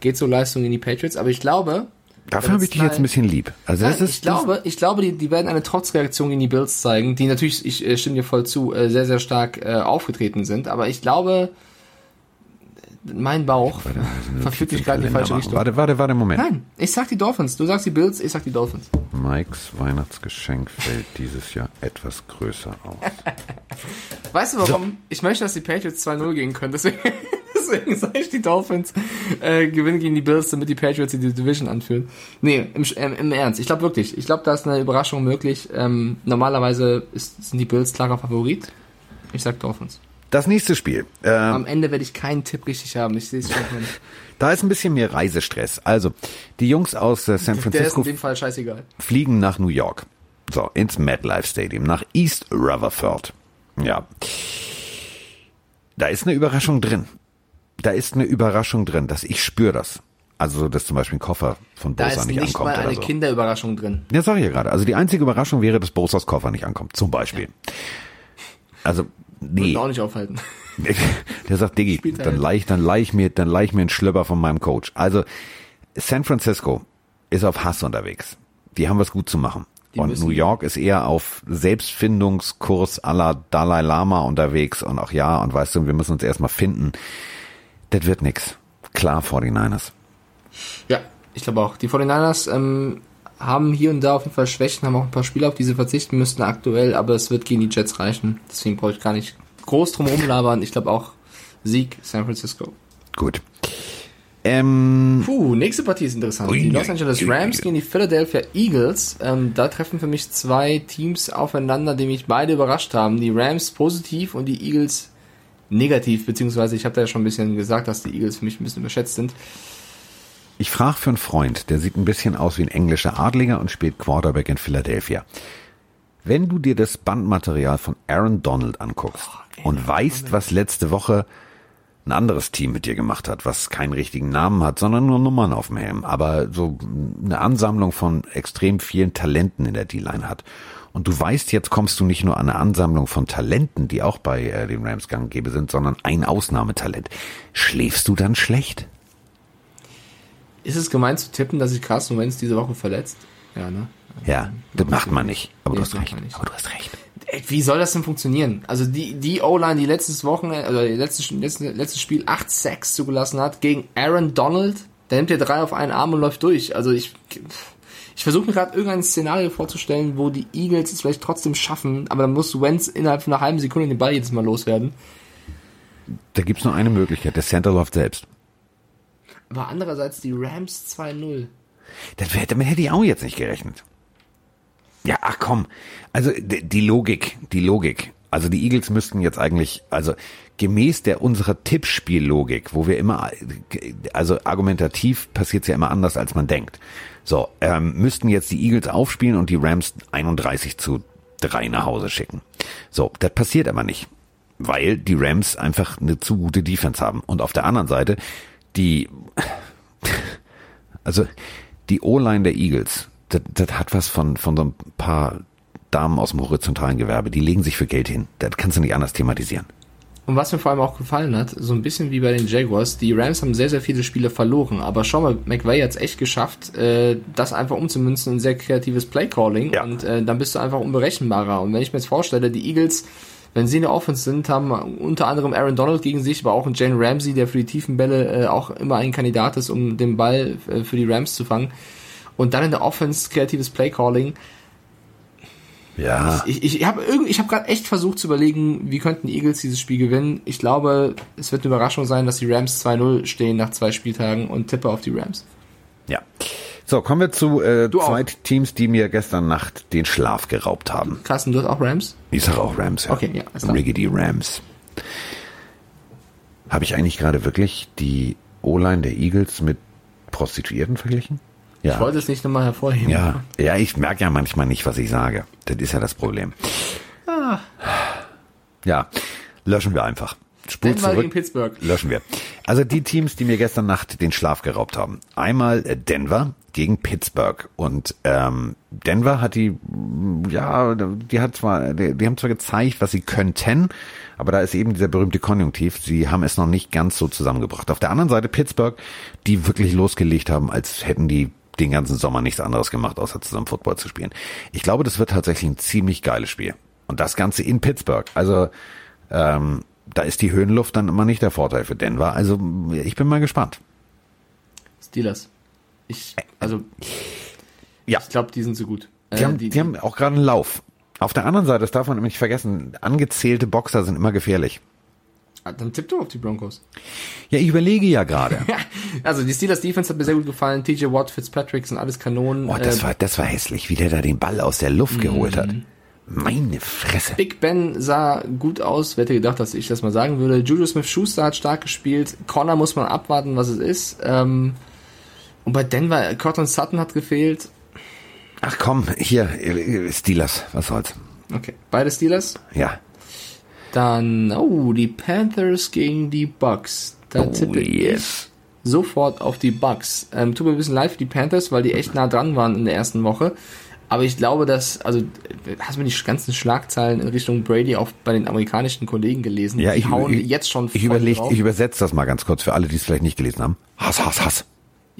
geht so Leistung in die Patriots, aber ich glaube, Dafür habe ich dich jetzt ein bisschen lieb. Also das ist, ich glaube, ich glaube, die, die werden eine Trotzreaktion gegen die Bills zeigen, die natürlich, ich äh, stimme dir voll zu, äh, sehr, sehr stark äh, aufgetreten sind. Aber ich glaube, mein Bauch verfügt mich gerade in die falsche Richtung. Warte, warte, warte, Moment. Nein, ich sag die Dolphins. Du sagst die Bills, ich sag die Dolphins. Mikes Weihnachtsgeschenk fällt dieses Jahr etwas größer aus. weißt du warum? So. Ich möchte, dass die Patriots 2-0 gehen können. Deswegen Deswegen sage ich, die Dolphins äh, gewinnen gegen die Bills, damit die Patriots die Division anführen. Nee, im, ähm, im Ernst. Ich glaube wirklich. Ich glaube, da ist eine Überraschung möglich. Ähm, normalerweise ist, sind die Bills klarer Favorit. Ich sag Dolphins. Das nächste Spiel. Ähm, Am Ende werde ich keinen Tipp richtig haben. Ich sehe es schon. da ist ein bisschen mehr Reisestress. Also, die Jungs aus äh, San Francisco in dem Fall scheißegal. fliegen nach New York. So, ins MetLife Stadium, nach East Rutherford. Ja. Da ist eine Überraschung drin da ist eine Überraschung drin, dass ich spüre das. Also, dass zum Beispiel ein Koffer von Bosa nicht, ankommt. Da ist nicht mal eine so. Kinderüberraschung drin. Ja, sag ich ja gerade. Also die einzige Überraschung wäre, dass Bosas Koffer nicht ankommt. Zum Beispiel. Ja. Also, nee. Auch nicht aufhalten. Der sagt, Diggi, dann halt. leih, dann leih ich mir, dann leih ich mir einen Schlöpper von meinem Coach. Also, San Francisco ist auf Hass unterwegs. Die haben was gut zu machen. Die und New York ist eher auf Selbstfindungskurs aller Dalai Lama unterwegs und auch ja, und weißt du, wir müssen uns erstmal finden das wird nix. Klar 49ers. Ja, ich glaube auch. Die 49ers ähm, haben hier und da auf jeden Fall Schwächen, haben auch ein paar Spiele, auf die sie verzichten müssten aktuell, aber es wird gegen die Jets reichen. Deswegen brauche ich gar nicht groß drum rumlabern. Ich glaube auch Sieg San Francisco. Gut. Ähm, Puh, nächste Partie ist interessant. Ui, die Los Angeles Rams gegen die Philadelphia Eagles. Ähm, da treffen für mich zwei Teams aufeinander, die mich beide überrascht haben. Die Rams positiv und die Eagles negativ, beziehungsweise ich habe da ja schon ein bisschen gesagt, dass die Eagles für mich ein bisschen überschätzt sind. Ich frage für einen Freund, der sieht ein bisschen aus wie ein englischer Adliger und spielt Quarterback in Philadelphia. Wenn du dir das Bandmaterial von Aaron Donald anguckst oh, und weißt, was letzte Woche ein anderes Team mit dir gemacht hat, was keinen richtigen Namen hat, sondern nur Nummern auf dem Helm, aber so eine Ansammlung von extrem vielen Talenten in der D-Line hat. Und du weißt, jetzt kommst du nicht nur an eine Ansammlung von Talenten, die auch bei äh, den Rams gang gäbe sind, sondern ein Ausnahmetalent. Schläfst du dann schlecht? Ist es gemeint zu tippen, dass sich Carsten Wentz diese Woche verletzt? Ja, ne? Ja, das macht man nicht. Aber du hast recht. Aber du hast recht. Wie soll das denn funktionieren? Also die, die O-Line, die letztes Wochenende, oder letztes, letztes, letztes Spiel 8 Sacks zugelassen hat gegen Aaron Donald, der nimmt ja drei auf einen Arm und läuft durch. Also ich, ich versuche mir gerade irgendein Szenario vorzustellen, wo die Eagles es vielleicht trotzdem schaffen, aber dann muss Wentz innerhalb von einer halben Sekunde den Ball jedes Mal loswerden. Da gibt's nur eine Möglichkeit, der Center läuft selbst. Aber andererseits die Rams 2-0. Damit hätte ich auch jetzt nicht gerechnet. Ja, ach komm. Also die Logik, die Logik. Also die Eagles müssten jetzt eigentlich, also gemäß der unserer Tippspiellogik, wo wir immer, also argumentativ passiert es ja immer anders, als man denkt. So, ähm, müssten jetzt die Eagles aufspielen und die Rams 31 zu 3 nach Hause schicken. So, das passiert aber nicht, weil die Rams einfach eine zu gute Defense haben. Und auf der anderen Seite, die, also die O-Line der Eagles das, das hat was von, von so ein paar Damen aus dem horizontalen Gewerbe. Die legen sich für Geld hin. Das kannst du nicht anders thematisieren. Und was mir vor allem auch gefallen hat, so ein bisschen wie bei den Jaguars, die Rams haben sehr, sehr viele Spiele verloren, aber schau mal, McVay hat es echt geschafft, äh, das einfach umzumünzen in sehr kreatives Playcalling ja. und äh, dann bist du einfach unberechenbarer. Und wenn ich mir jetzt vorstelle, die Eagles, wenn sie in der Offense sind, haben unter anderem Aaron Donald gegen sich, aber auch ein Jane Ramsey, der für die tiefen Bälle äh, auch immer ein Kandidat ist, um den Ball äh, für die Rams zu fangen. Und dann in der Offense kreatives Playcalling. Ja. Ich, ich, ich habe habe gerade echt versucht zu überlegen, wie könnten die Eagles dieses Spiel gewinnen. Ich glaube, es wird eine Überraschung sein, dass die Rams 2-0 stehen nach zwei Spieltagen und tippe auf die Rams. Ja. So, kommen wir zu äh, zwei. Teams, die mir gestern Nacht den Schlaf geraubt haben. Carsten, du hast auch Rams? Ich sage auch Rams, ja. Okay, ja. Riggedy Rams. Habe ich eigentlich gerade wirklich die O-Line der Eagles mit Prostituierten verglichen? Ja. Ich wollte es nicht nochmal hervorheben. Ja, ja ich merke ja manchmal nicht, was ich sage. Das ist ja das Problem. Ah. Ja, löschen wir einfach. Spur Denver zurück. gegen Pittsburgh. Löschen wir. Also die Teams, die mir gestern Nacht den Schlaf geraubt haben. Einmal äh, Denver gegen Pittsburgh. Und ähm, Denver hat die, ja, die hat zwar, die, die haben zwar gezeigt, was sie könnten, aber da ist eben dieser berühmte Konjunktiv. Sie haben es noch nicht ganz so zusammengebracht. Auf der anderen Seite Pittsburgh, die wirklich losgelegt haben, als hätten die den ganzen Sommer nichts anderes gemacht, außer zusammen Football zu spielen. Ich glaube, das wird tatsächlich ein ziemlich geiles Spiel. Und das Ganze in Pittsburgh. Also ähm, da ist die Höhenluft dann immer nicht der Vorteil für Denver. Also ich bin mal gespannt. Steelers. Ich, also, ja. ich glaube, die sind so gut. Die, äh, haben, die, die haben auch gerade einen Lauf. Auf der anderen Seite, das darf man nicht vergessen, angezählte Boxer sind immer gefährlich. Ah, dann tipp du auf die Broncos. Ja, ich überlege ja gerade. also die Steelers Defense hat mir sehr gut gefallen. TJ Watt, Fitzpatrick sind alles Kanonen. Oh, das, äh, war, das war hässlich, wie der da den Ball aus der Luft geholt hat. Meine Fresse. Big Ben sah gut aus. Wer hätte gedacht, dass ich das mal sagen würde. Juju Smith-Schuster hat stark gespielt. Connor muss man abwarten, was es ist. Ähm, und bei Denver, Cortland Sutton hat gefehlt. Ach komm, hier, Steelers, was soll's. Okay, beide Steelers? Ja. Dann, oh, die Panthers gegen die Bucks. Da oh, tippe yes. ich sofort auf die Bucks. Ähm, tut mir ein bisschen leid für die Panthers, weil die echt nah dran waren in der ersten Woche. Aber ich glaube, dass, also, hast du mir die ganzen Schlagzeilen in Richtung Brady auch bei den amerikanischen Kollegen gelesen? Ja, die ich, hauen ich, jetzt schon Ich, überleg, ich übersetze das mal ganz kurz für alle, die es vielleicht nicht gelesen haben. Hass, Hass, Hass.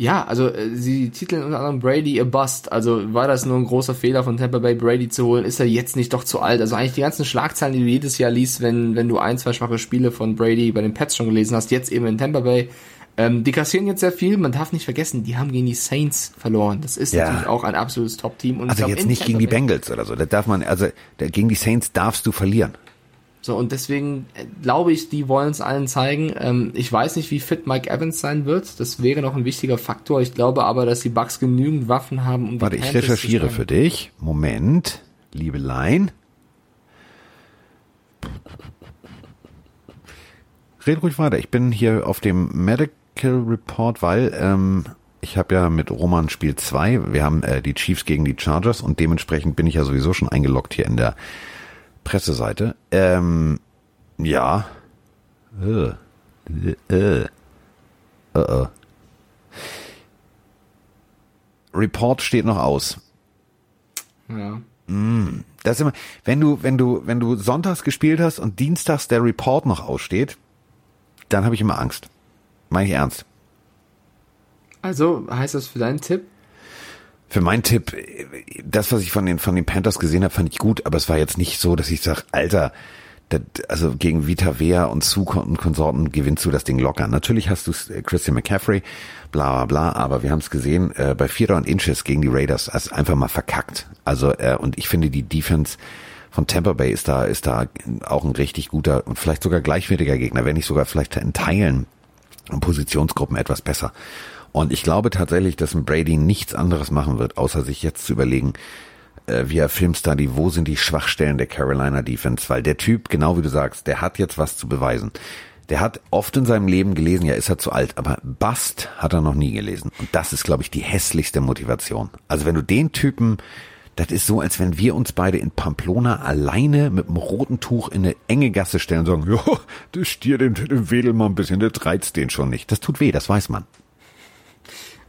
Ja, also äh, sie titeln unter anderem Brady a Bust. Also war das nur ein großer Fehler von Tampa Bay Brady zu holen? Ist er jetzt nicht doch zu alt? Also eigentlich die ganzen Schlagzeilen, die du jedes Jahr liest, wenn, wenn du ein, zwei schwache Spiele von Brady bei den Pets schon gelesen hast, jetzt eben in Tampa Bay. Ähm, die kassieren jetzt sehr viel. Man darf nicht vergessen, die haben gegen die Saints verloren. Das ist ja. natürlich auch ein absolutes Top-Team. Also jetzt nicht gegen die Bengals oder so. Da darf man, also gegen die Saints darfst du verlieren. So, und deswegen äh, glaube ich, die wollen es allen zeigen. Ähm, ich weiß nicht, wie fit Mike Evans sein wird. Das wäre noch ein wichtiger Faktor. Ich glaube aber, dass die Bucks genügend Waffen haben, um Warte, ich recherchiere für dich. Moment, Liebelein. Red ruhig weiter. Ich bin hier auf dem Medical Report, weil ähm, Ich habe ja mit Roman Spiel 2. Wir haben äh, die Chiefs gegen die Chargers und dementsprechend bin ich ja sowieso schon eingeloggt hier in der Presseseite. Ähm, ja. Äh. Äh. Äh. Äh. Report steht noch aus. Ja. Das ist immer, wenn du, wenn du, wenn du sonntags gespielt hast und dienstags der Report noch aussteht, dann habe ich immer Angst. Meine ich ernst. Also heißt das für deinen Tipp? Für meinen Tipp, das, was ich von den, von den Panthers gesehen habe, fand ich gut, aber es war jetzt nicht so, dass ich sage, Alter, das, also gegen Vita Vea und Sue und Konsorten gewinnst du das Ding locker. Natürlich hast du äh, Christian McCaffrey, bla bla bla, aber wir haben es gesehen, äh, bei Vierer und Inches gegen die Raiders, also einfach mal verkackt. Also, äh, und ich finde, die Defense von Tampa Bay ist da, ist da auch ein richtig guter und vielleicht sogar gleichwertiger Gegner, wenn nicht sogar vielleicht in Teilen und Positionsgruppen etwas besser. Und ich glaube tatsächlich, dass ein Brady nichts anderes machen wird, außer sich jetzt zu überlegen, äh, via Filmstudy, wo sind die Schwachstellen der Carolina Defense, weil der Typ, genau wie du sagst, der hat jetzt was zu beweisen. Der hat oft in seinem Leben gelesen, ja, ist er zu alt, aber Bast hat er noch nie gelesen. Und das ist, glaube ich, die hässlichste Motivation. Also wenn du den Typen, das ist so, als wenn wir uns beide in Pamplona alleine mit einem roten Tuch in eine enge Gasse stellen und sagen, ja, das Stier, dem, dem wedel mal ein bisschen, das reizt den schon nicht. Das tut weh, das weiß man.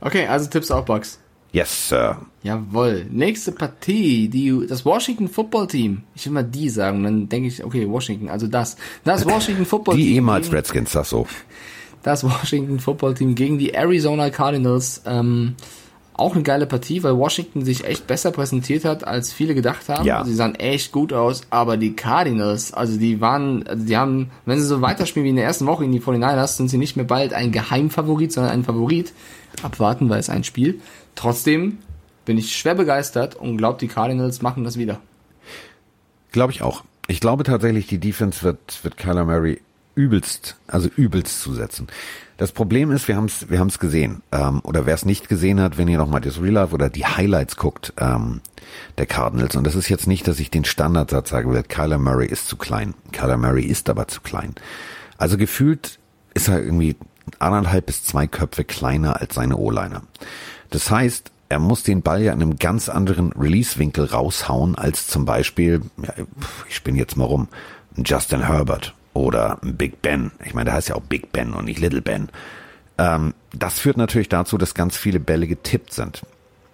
Okay, also Tipps auch Bugs. Yes, Sir. Jawohl. Nächste Partie, die, das Washington Football Team. Ich will mal die sagen, dann denke ich, okay, Washington, also das. Das Washington Football Die Team. ehemals gegen- Redskins, sag so. das Washington Football Team gegen die Arizona Cardinals. Ähm, auch eine geile Partie, weil Washington sich echt besser präsentiert hat, als viele gedacht haben. Ja. Sie sahen echt gut aus, aber die Cardinals, also die waren, also die haben, wenn sie so weiterspielen wie in der ersten Woche in die 49ers, sind sie nicht mehr bald ein Geheimfavorit, sondern ein Favorit. Abwarten, weil es ein Spiel. Trotzdem bin ich schwer begeistert und glaube, die Cardinals machen das wieder. Glaube ich auch. Ich glaube tatsächlich, die Defense wird, wird Kyler Murray übelst, also übelst zusetzen. Das Problem ist, wir haben es wir haben's gesehen. Ähm, oder wer es nicht gesehen hat, wenn ihr nochmal das Real Life oder die Highlights guckt, ähm, der Cardinals. Und das ist jetzt nicht, dass ich den Standardsatz sagen will, Kyler Murray ist zu klein. Kyler Murray ist aber zu klein. Also gefühlt ist er irgendwie anderthalb bis zwei Köpfe kleiner als seine O-Liner. Das heißt, er muss den Ball ja in einem ganz anderen Release-Winkel raushauen als zum Beispiel, ja, ich spinne jetzt mal rum, Justin Herbert oder Big Ben. Ich meine, der heißt ja auch Big Ben und nicht Little Ben. Ähm, das führt natürlich dazu, dass ganz viele Bälle getippt sind.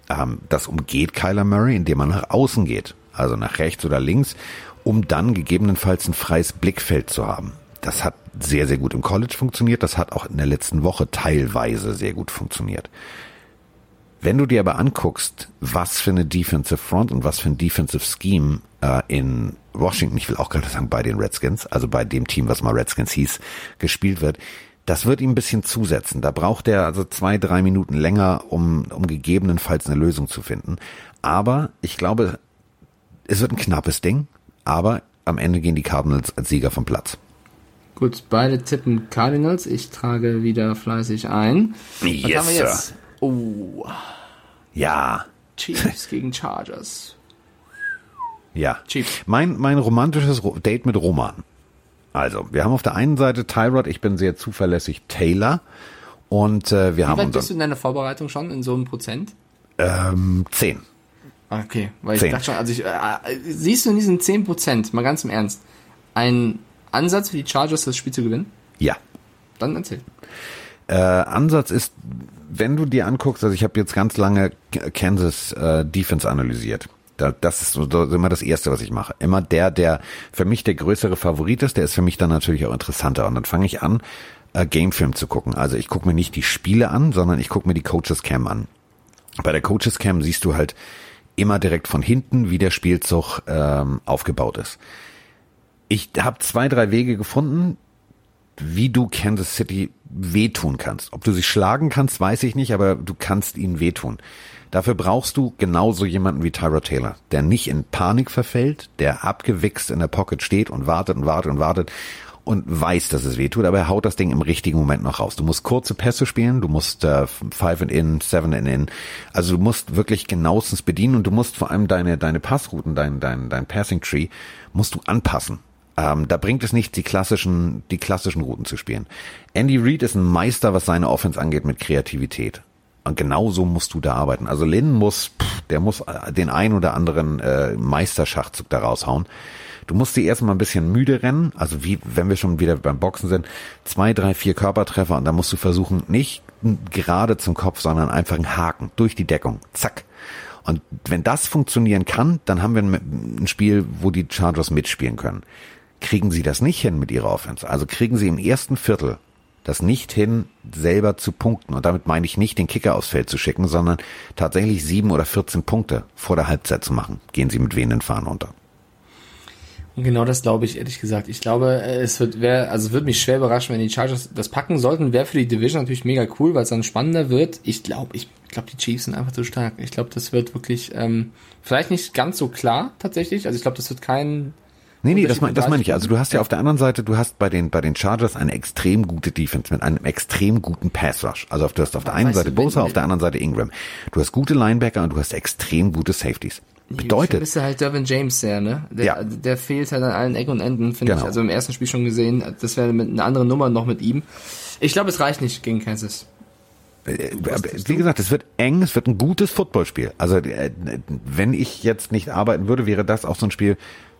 Ähm, das umgeht Kyler Murray, indem man nach außen geht, also nach rechts oder links, um dann gegebenenfalls ein freies Blickfeld zu haben. Das hat sehr, sehr gut im College funktioniert. Das hat auch in der letzten Woche teilweise sehr gut funktioniert. Wenn du dir aber anguckst, was für eine Defensive Front und was für ein Defensive Scheme äh, in Washington, ich will auch gerade sagen bei den Redskins, also bei dem Team, was mal Redskins hieß, gespielt wird, das wird ihm ein bisschen zusetzen. Da braucht er also zwei, drei Minuten länger, um, um gegebenenfalls eine Lösung zu finden. Aber ich glaube, es wird ein knappes Ding, aber am Ende gehen die Cardinals als Sieger vom Platz. Gut, beide tippen Cardinals. Ich trage wieder fleißig ein. Was Yes, haben wir Sir. jetzt? Oh, Ja, Chiefs gegen Chargers. Ja. Chiefs. Mein, mein romantisches Ro- Date mit Roman. Also, wir haben auf der einen Seite Tyrod, ich bin sehr zuverlässig Taylor und äh, wir Wie haben weit bist du in deiner Vorbereitung schon in so einem Prozent? ähm, 10. Okay, weil ich Zehn. dachte schon, also ich, äh, äh, siehst du in diesen 10 Prozent, mal ganz im Ernst, einen Ansatz für die Chargers, das Spiel zu gewinnen? Ja. Dann erzähl. Äh, Ansatz ist, wenn du dir anguckst, also ich habe jetzt ganz lange Kansas äh, Defense analysiert. Da, das ist immer das Erste, was ich mache. Immer der, der für mich der größere Favorit ist, der ist für mich dann natürlich auch interessanter. Und dann fange ich an, äh, Gamefilm zu gucken. Also ich gucke mir nicht die Spiele an, sondern ich gucke mir die Coaches Cam an. Bei der Coaches Cam siehst du halt immer direkt von hinten, wie der Spielzug ähm, aufgebaut ist. Ich habe zwei, drei Wege gefunden, wie du Kansas City wehtun kannst. Ob du sie schlagen kannst, weiß ich nicht, aber du kannst ihnen wehtun. Dafür brauchst du genauso jemanden wie Tyra Taylor, der nicht in Panik verfällt, der abgewichst in der Pocket steht und wartet und wartet und wartet und weiß, dass es wehtut, aber er haut das Ding im richtigen Moment noch raus. Du musst kurze Pässe spielen, du musst äh, Five and In, Seven and In, also du musst wirklich genauestens bedienen und du musst vor allem deine deine Passrouten, dein dein dein Passing Tree musst du anpassen. Ähm, da bringt es nicht, die klassischen, die klassischen Routen zu spielen. Andy Reid ist ein Meister, was seine Offense angeht, mit Kreativität. Genau so musst du da arbeiten. Also Lynn muss, pff, der muss äh, den ein oder anderen äh, Meisterschachzug da raushauen. Du musst die erstmal ein bisschen müde rennen, also wie, wenn wir schon wieder beim Boxen sind, zwei, drei, vier Körpertreffer und dann musst du versuchen, nicht gerade zum Kopf, sondern einfach einen Haken durch die Deckung. Zack. Und wenn das funktionieren kann, dann haben wir ein Spiel, wo die Chargers mitspielen können. Kriegen sie das nicht hin mit ihrer Offense, also kriegen sie im ersten Viertel das nicht hin, selber zu punkten. Und damit meine ich nicht, den Kicker aufs Feld zu schicken, sondern tatsächlich sieben oder 14 Punkte vor der Halbzeit zu machen. Gehen sie mit wehenden Fahnen unter. Und genau das glaube ich, ehrlich gesagt. Ich glaube, es wird, wär, also wird mich schwer überraschen, wenn die Chargers das packen sollten. Wäre für die Division natürlich mega cool, weil es dann spannender wird. Ich glaube, ich glaube, die Chiefs sind einfach zu stark. Ich glaube, das wird wirklich, ähm, vielleicht nicht ganz so klar tatsächlich. Also ich glaube, das wird kein Nee, nee, das, mein, das meine ich. Also du hast ja auf der anderen Seite, du hast bei den, bei den Chargers eine extrem gute Defense mit einem extrem guten Pass Rush. Also du hast auf der einen Seite Bosa, auf der anderen Seite Ingram. Du hast gute Linebacker und du hast extrem gute Safeties. Bedeutet. Ich halt Dervin James sehr, ne? Der, ja. der fehlt halt an allen Ecken und Enden, finde genau. ich. Also im ersten Spiel schon gesehen, das wäre mit einer anderen Nummer noch mit ihm. Ich glaube, es reicht nicht gegen Kansas. Äh, wie gesagt, es wird eng, es wird ein gutes Footballspiel. Also äh, wenn ich jetzt nicht arbeiten würde, wäre das auch so ein Spiel,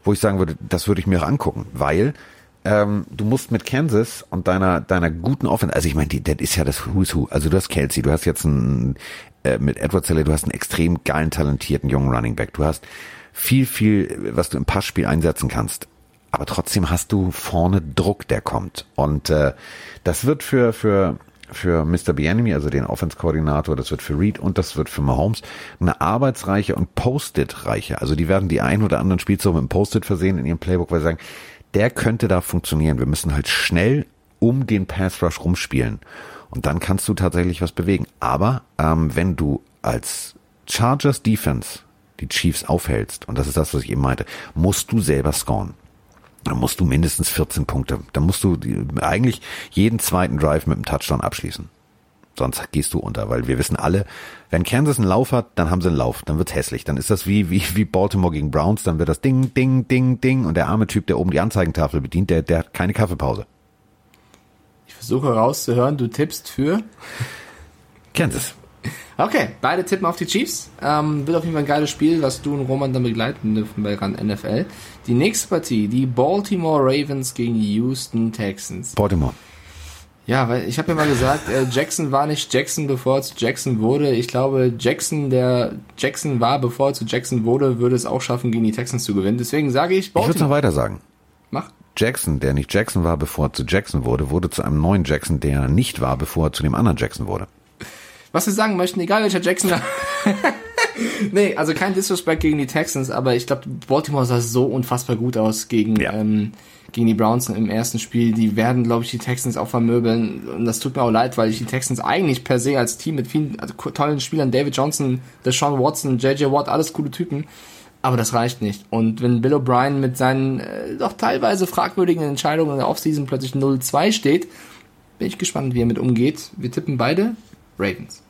wo ich sagen würde, das würde ich mir auch angucken, weil ähm, du musst mit Kansas und deiner deiner guten Offense, also ich meine, das ist ja das Who's Who. Also du hast Kelsey, du hast jetzt einen äh, mit Edward Seller, du hast einen extrem geilen, talentierten jungen Running Back. Du hast viel, viel, was du im Passspiel einsetzen kannst. Aber trotzdem hast du vorne Druck, der kommt. Und äh, das wird für für für Mr. Bienemy, also den Offense-Koordinator, das wird für Reed und das wird für Mahomes eine arbeitsreiche und Post-it-reiche. Also die werden die ein oder anderen Spielzeuge mit einem Post-it versehen in ihrem Playbook, weil sie sagen, der könnte da funktionieren. Wir müssen halt schnell um den Pass Rush rumspielen. Und dann kannst du tatsächlich was bewegen. Aber ähm, wenn du als Chargers Defense die Chiefs aufhältst, und das ist das, was ich eben meinte, musst du selber scoren. Dann musst du mindestens 14 Punkte. Dann musst du eigentlich jeden zweiten Drive mit einem Touchdown abschließen. Sonst gehst du unter, weil wir wissen alle, wenn Kansas einen Lauf hat, dann haben sie einen Lauf, dann wird's hässlich. Dann ist das wie, wie, wie Baltimore gegen Browns, dann wird das Ding, Ding, Ding, Ding und der arme Typ, der oben die Anzeigentafel bedient, der, der hat keine Kaffeepause. Ich versuche rauszuhören, du tippst für Kansas. Okay, beide tippen auf die Chiefs. Ähm, wird auf jeden Fall ein geiles Spiel, was du und Roman dann begleiten dürfen bei RAN NFL. Die nächste Partie, die Baltimore Ravens gegen Houston Texans. Baltimore. Ja, weil ich habe ja mal gesagt, äh, Jackson war nicht Jackson, bevor er zu Jackson wurde. Ich glaube, Jackson, der Jackson war, bevor er zu Jackson wurde, würde es auch schaffen, gegen die Texans zu gewinnen. Deswegen sage ich Baltimore. Ich würde noch weiter sagen. Mach. Jackson, der nicht Jackson war, bevor er zu Jackson wurde, wurde zu einem neuen Jackson, der nicht war, bevor er zu dem anderen Jackson wurde. Was wir sagen möchten, egal welcher Jackson da. nee, also kein Disrespect gegen die Texans, aber ich glaube, Baltimore sah so unfassbar gut aus gegen ja. ähm, gegen die Browns im ersten Spiel. Die werden, glaube ich, die Texans auch vermöbeln. Und das tut mir auch leid, weil ich die Texans eigentlich per se als Team mit vielen also tollen Spielern, David Johnson, Deshaun Watson, JJ Watt, alles coole Typen. Aber das reicht nicht. Und wenn Bill O'Brien mit seinen äh, doch teilweise fragwürdigen Entscheidungen in der Offseason plötzlich 0-2 steht, bin ich gespannt, wie er mit umgeht. Wir tippen beide Ravens.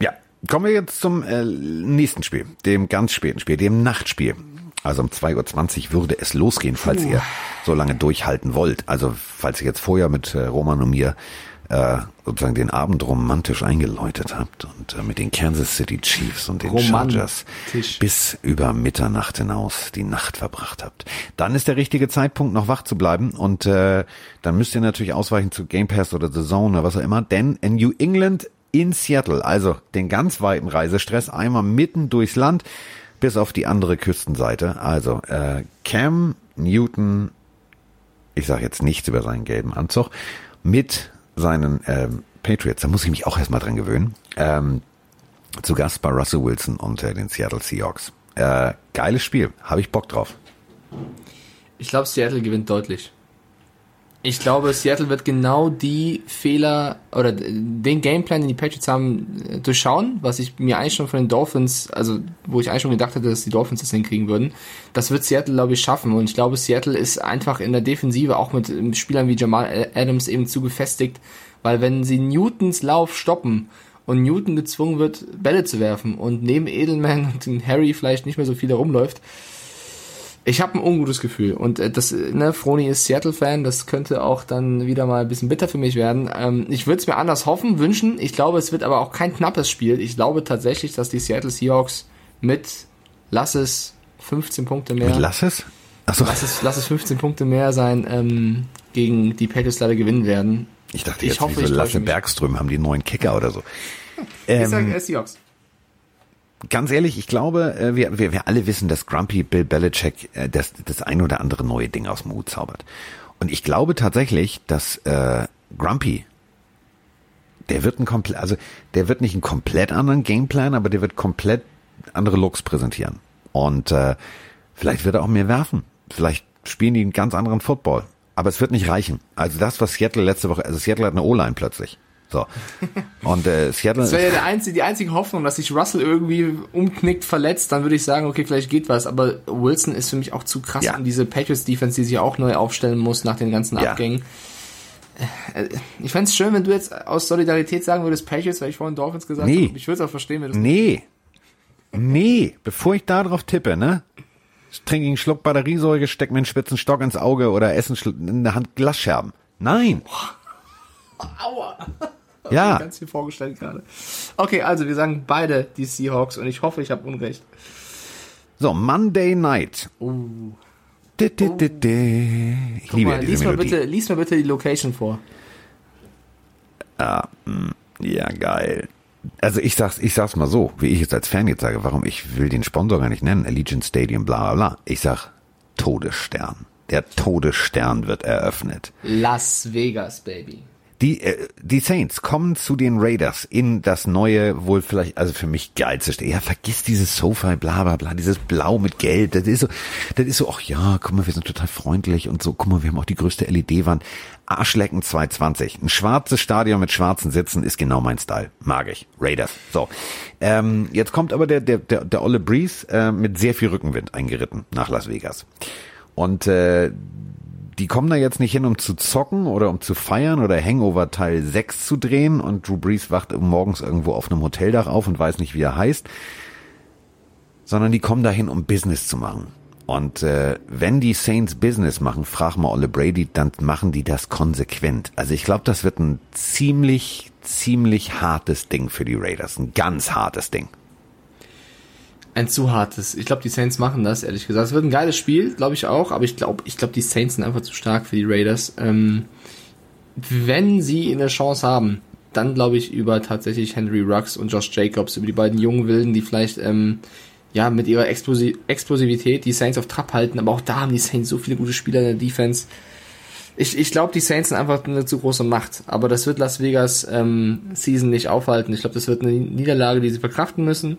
Ja, kommen wir jetzt zum äh, nächsten Spiel, dem ganz späten Spiel, dem Nachtspiel. Also um 2.20 Uhr würde es losgehen, falls Puh. ihr so lange durchhalten wollt. Also falls ihr jetzt vorher mit äh, Roman und mir äh, sozusagen den Abend romantisch eingeläutet habt und äh, mit den Kansas City Chiefs und den romantisch. Chargers bis über Mitternacht hinaus die Nacht verbracht habt. Dann ist der richtige Zeitpunkt, noch wach zu bleiben und äh, dann müsst ihr natürlich ausweichen zu Game Pass oder The Zone oder was auch immer, denn in New England in Seattle, also den ganz weiten Reisestress, einmal mitten durchs Land bis auf die andere Küstenseite. Also äh, Cam Newton, ich sage jetzt nichts über seinen gelben Anzug, mit seinen ähm, Patriots, da muss ich mich auch erstmal dran gewöhnen, ähm, zu Gast bei Russell Wilson und äh, den Seattle Seahawks. Äh, geiles Spiel, habe ich Bock drauf. Ich glaube, Seattle gewinnt deutlich. Ich glaube, Seattle wird genau die Fehler oder den Gameplan, den die Patriots haben, äh, durchschauen, was ich mir eigentlich schon von den Dolphins, also wo ich eigentlich schon gedacht hätte, dass die Dolphins das hinkriegen würden. Das wird Seattle, glaube ich, schaffen. Und ich glaube, Seattle ist einfach in der Defensive auch mit Spielern wie Jamal Adams eben zu gefestigt, weil wenn sie Newtons Lauf stoppen und Newton gezwungen wird, Bälle zu werfen und neben Edelman und Harry vielleicht nicht mehr so viel herumläuft, Ich habe ein ungutes Gefühl und äh, das, ne, Froni ist Seattle-Fan, das könnte auch dann wieder mal ein bisschen bitter für mich werden. Ähm, ich würde es mir anders hoffen, wünschen. Ich glaube, es wird aber auch kein knappes Spiel. Ich glaube tatsächlich, dass die Seattle Seahawks mit, lass es 15 Punkte mehr. Mit lass es? Achso. Lass es, lass es 15 Punkte mehr sein, ähm, gegen die Patriots leider gewinnen werden. Ich dachte jetzt, ich hoffe, wie so Lasse Bergström haben die neuen Kicker oder so. Ähm, ich sage Seahawks ganz ehrlich, ich glaube, äh, wir, wir, wir alle wissen, dass Grumpy Bill Belichick äh, das, das ein oder andere neue Ding aus dem Hut zaubert. Und ich glaube tatsächlich, dass äh, Grumpy, der wird ein komplett, also der wird nicht einen komplett anderen Gameplan, aber der wird komplett andere Looks präsentieren. Und äh, vielleicht wird er auch mehr werfen. Vielleicht spielen die einen ganz anderen Football. Aber es wird nicht reichen. Also das, was Seattle letzte Woche, also Seattle hat eine O-Line plötzlich. So. Und äh, Seattle. Das wäre ja der einzige, die einzige Hoffnung, dass sich Russell irgendwie umknickt, verletzt, dann würde ich sagen, okay, vielleicht geht was. Aber Wilson ist für mich auch zu krass ja. und diese Patriots-Defense, die sich auch neu aufstellen muss nach den ganzen ja. Abgängen. Äh, ich fände es schön, wenn du jetzt aus Solidarität sagen würdest, Patriots, weil ich vorhin Dolphins gesagt nee. habe. Ich würde es auch verstehen, wenn du Nee. Nee, bevor ich da drauf tippe, ne? Ich trinke einen Schluck Batteriesäure, steck mir einen spitzen Stock ins Auge oder esse in der Hand Glasscherben. Nein. Aua. Ja. Ganz viel vorgestellt gerade. Okay, also wir sagen beide die Seahawks und ich hoffe, ich habe Unrecht. So, Monday Night. Di, di, di, di. Ich Guck liebe mal, diese lies Melodie. Mal bitte, lies mal bitte die Location vor. Ah, hm, ja, geil. Also ich sag's, ich sag's mal so, wie ich es als Fan jetzt sage, warum ich will den Sponsor gar nicht nennen, Allegiant Stadium, bla bla bla. Ich sag Todesstern. Der Todesstern wird eröffnet. Las Vegas, Baby. Die, äh, die Saints kommen zu den Raiders in das neue, wohl vielleicht, also für mich geilste. Ja, vergiss dieses Sofa, bla bla bla, dieses Blau mit Gelb. Das ist so, das ist so, ach ja, guck mal, wir sind total freundlich und so, guck mal, wir haben auch die größte LED-Wand. Arschlecken 220. Ein schwarzes Stadion mit schwarzen Sitzen ist genau mein Style. Mag ich. Raiders. So. Ähm, jetzt kommt aber der, der, der, der Olle Breeze äh, mit sehr viel Rückenwind eingeritten nach Las Vegas. Und äh, die kommen da jetzt nicht hin, um zu zocken oder um zu feiern oder Hangover Teil 6 zu drehen und Drew Brees wacht morgens irgendwo auf einem Hoteldach auf und weiß nicht, wie er heißt, sondern die kommen dahin, um Business zu machen. Und äh, wenn die Saints Business machen, frag mal Olle Brady, dann machen die das konsequent. Also ich glaube, das wird ein ziemlich, ziemlich hartes Ding für die Raiders. Ein ganz hartes Ding ein zu hartes. Ich glaube, die Saints machen das, ehrlich gesagt. Es wird ein geiles Spiel, glaube ich auch, aber ich glaube, ich glaube, die Saints sind einfach zu stark für die Raiders. Ähm, wenn sie eine Chance haben, dann glaube ich über tatsächlich Henry Rux und Josh Jacobs, über die beiden jungen Wilden, die vielleicht ähm, ja mit ihrer Explosi Explosivität die Saints auf Trab halten, aber auch da haben die Saints so viele gute Spieler in der Defense. Ich, ich glaube, die Saints sind einfach eine zu große Macht, aber das wird Las Vegas ähm, Season nicht aufhalten. Ich glaube, das wird eine Niederlage, die sie verkraften müssen.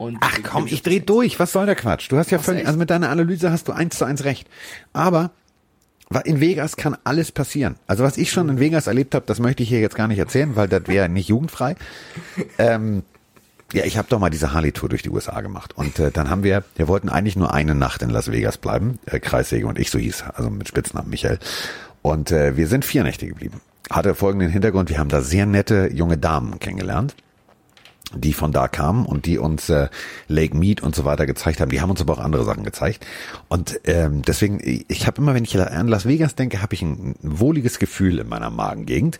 Und Ach komm, ich dreh durch. Was soll der Quatsch? Du hast ja Ach, völlig, also mit deiner Analyse hast du eins zu eins recht. Aber in Vegas kann alles passieren. Also was ich schon in Vegas erlebt habe, das möchte ich hier jetzt gar nicht erzählen, weil das wäre nicht jugendfrei. Ähm, ja, ich habe doch mal diese Harley-Tour durch die USA gemacht. Und äh, dann haben wir, wir wollten eigentlich nur eine Nacht in Las Vegas bleiben, äh, Kreissäge und ich, so hieß, also mit Spitznamen Michael. Und äh, wir sind vier Nächte geblieben. Hatte folgenden Hintergrund, wir haben da sehr nette junge Damen kennengelernt die von da kamen und die uns äh, Lake Mead und so weiter gezeigt haben. Die haben uns aber auch andere Sachen gezeigt. Und ähm, deswegen, ich habe immer, wenn ich an Las Vegas denke, habe ich ein, ein wohliges Gefühl in meiner Magengegend.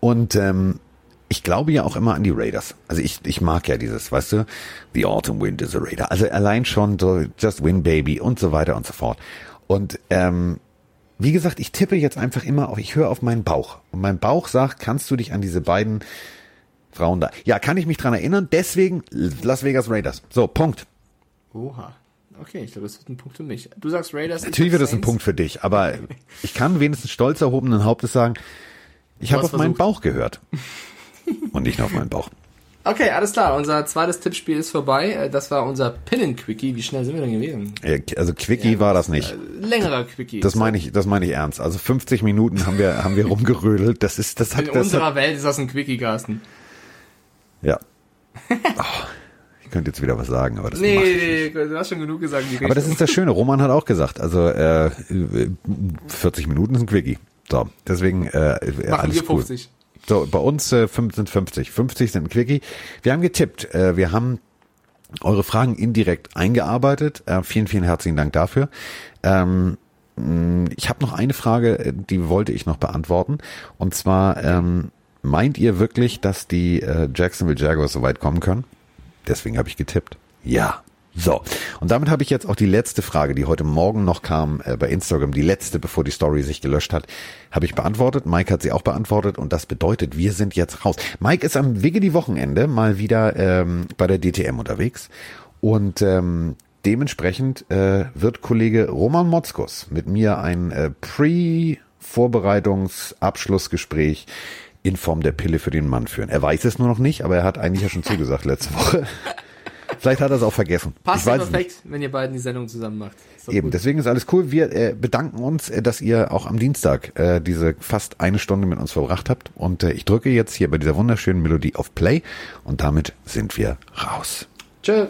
Und ähm, ich glaube ja auch immer an die Raiders. Also ich, ich mag ja dieses, weißt du, The Autumn Wind is a Raider. Also allein schon so Just Win Baby und so weiter und so fort. Und ähm, wie gesagt, ich tippe jetzt einfach immer auf, ich höre auf meinen Bauch. Und mein Bauch sagt, kannst du dich an diese beiden Frauen da. Ja, kann ich mich dran erinnern. Deswegen Las Vegas Raiders. So, Punkt. Oha. Okay, ich glaube, das wird ein Punkt für mich. Du sagst Raiders. Natürlich wird das ein Punkt für dich, aber ich kann wenigstens stolz erhobenen Hauptes sagen, ich habe auf versucht. meinen Bauch gehört. Und nicht nur auf meinen Bauch. Okay, alles klar. Unser zweites Tippspiel ist vorbei. Äh, das war unser Pinnen-Quickie. Wie schnell sind wir denn gewesen? Also Quickie ja, war das nicht. Äh, längerer Quickie. Das meine ich, das meine ich ernst. Also 50 Minuten haben wir, haben wir rumgerödelt. Das ist, das hat, In das unserer hat, Welt ist das ein Quickie, Carsten. Ja. Oh, ich könnte jetzt wieder was sagen, aber das nee, nee, du hast schon genug gesagt. aber das ist das Schöne. Roman hat auch gesagt, also äh, 40 Minuten ist ein Quickie. So, deswegen äh, Machen alles wir 50. Cool. So, bei uns äh, sind 50. 50 sind ein Quickie. Wir haben getippt. Äh, wir haben eure Fragen indirekt eingearbeitet. Äh, vielen, vielen herzlichen Dank dafür. Ähm, ich habe noch eine Frage, äh, die wollte ich noch beantworten. Und zwar, ähm, meint ihr wirklich, dass die äh, Jacksonville Jaguars so weit kommen können? Deswegen habe ich getippt. Ja. So, und damit habe ich jetzt auch die letzte Frage, die heute Morgen noch kam äh, bei Instagram, die letzte, bevor die Story sich gelöscht hat, habe ich beantwortet. Mike hat sie auch beantwortet und das bedeutet, wir sind jetzt raus. Mike ist am Wigge Wochenende mal wieder ähm, bei der DTM unterwegs und ähm, dementsprechend äh, wird Kollege Roman Motzkos mit mir ein äh, Pre-Vorbereitungs-Abschlussgespräch in Form der Pille für den Mann führen. Er weiß es nur noch nicht, aber er hat eigentlich ja schon zugesagt letzte Woche. Vielleicht hat er es auch vergessen. Passt ja perfekt, wenn ihr beiden die Sendung zusammen macht. Eben, gut. deswegen ist alles cool. Wir äh, bedanken uns, äh, dass ihr auch am Dienstag äh, diese fast eine Stunde mit uns verbracht habt. Und äh, ich drücke jetzt hier bei dieser wunderschönen Melodie auf Play und damit sind wir raus. Tschö.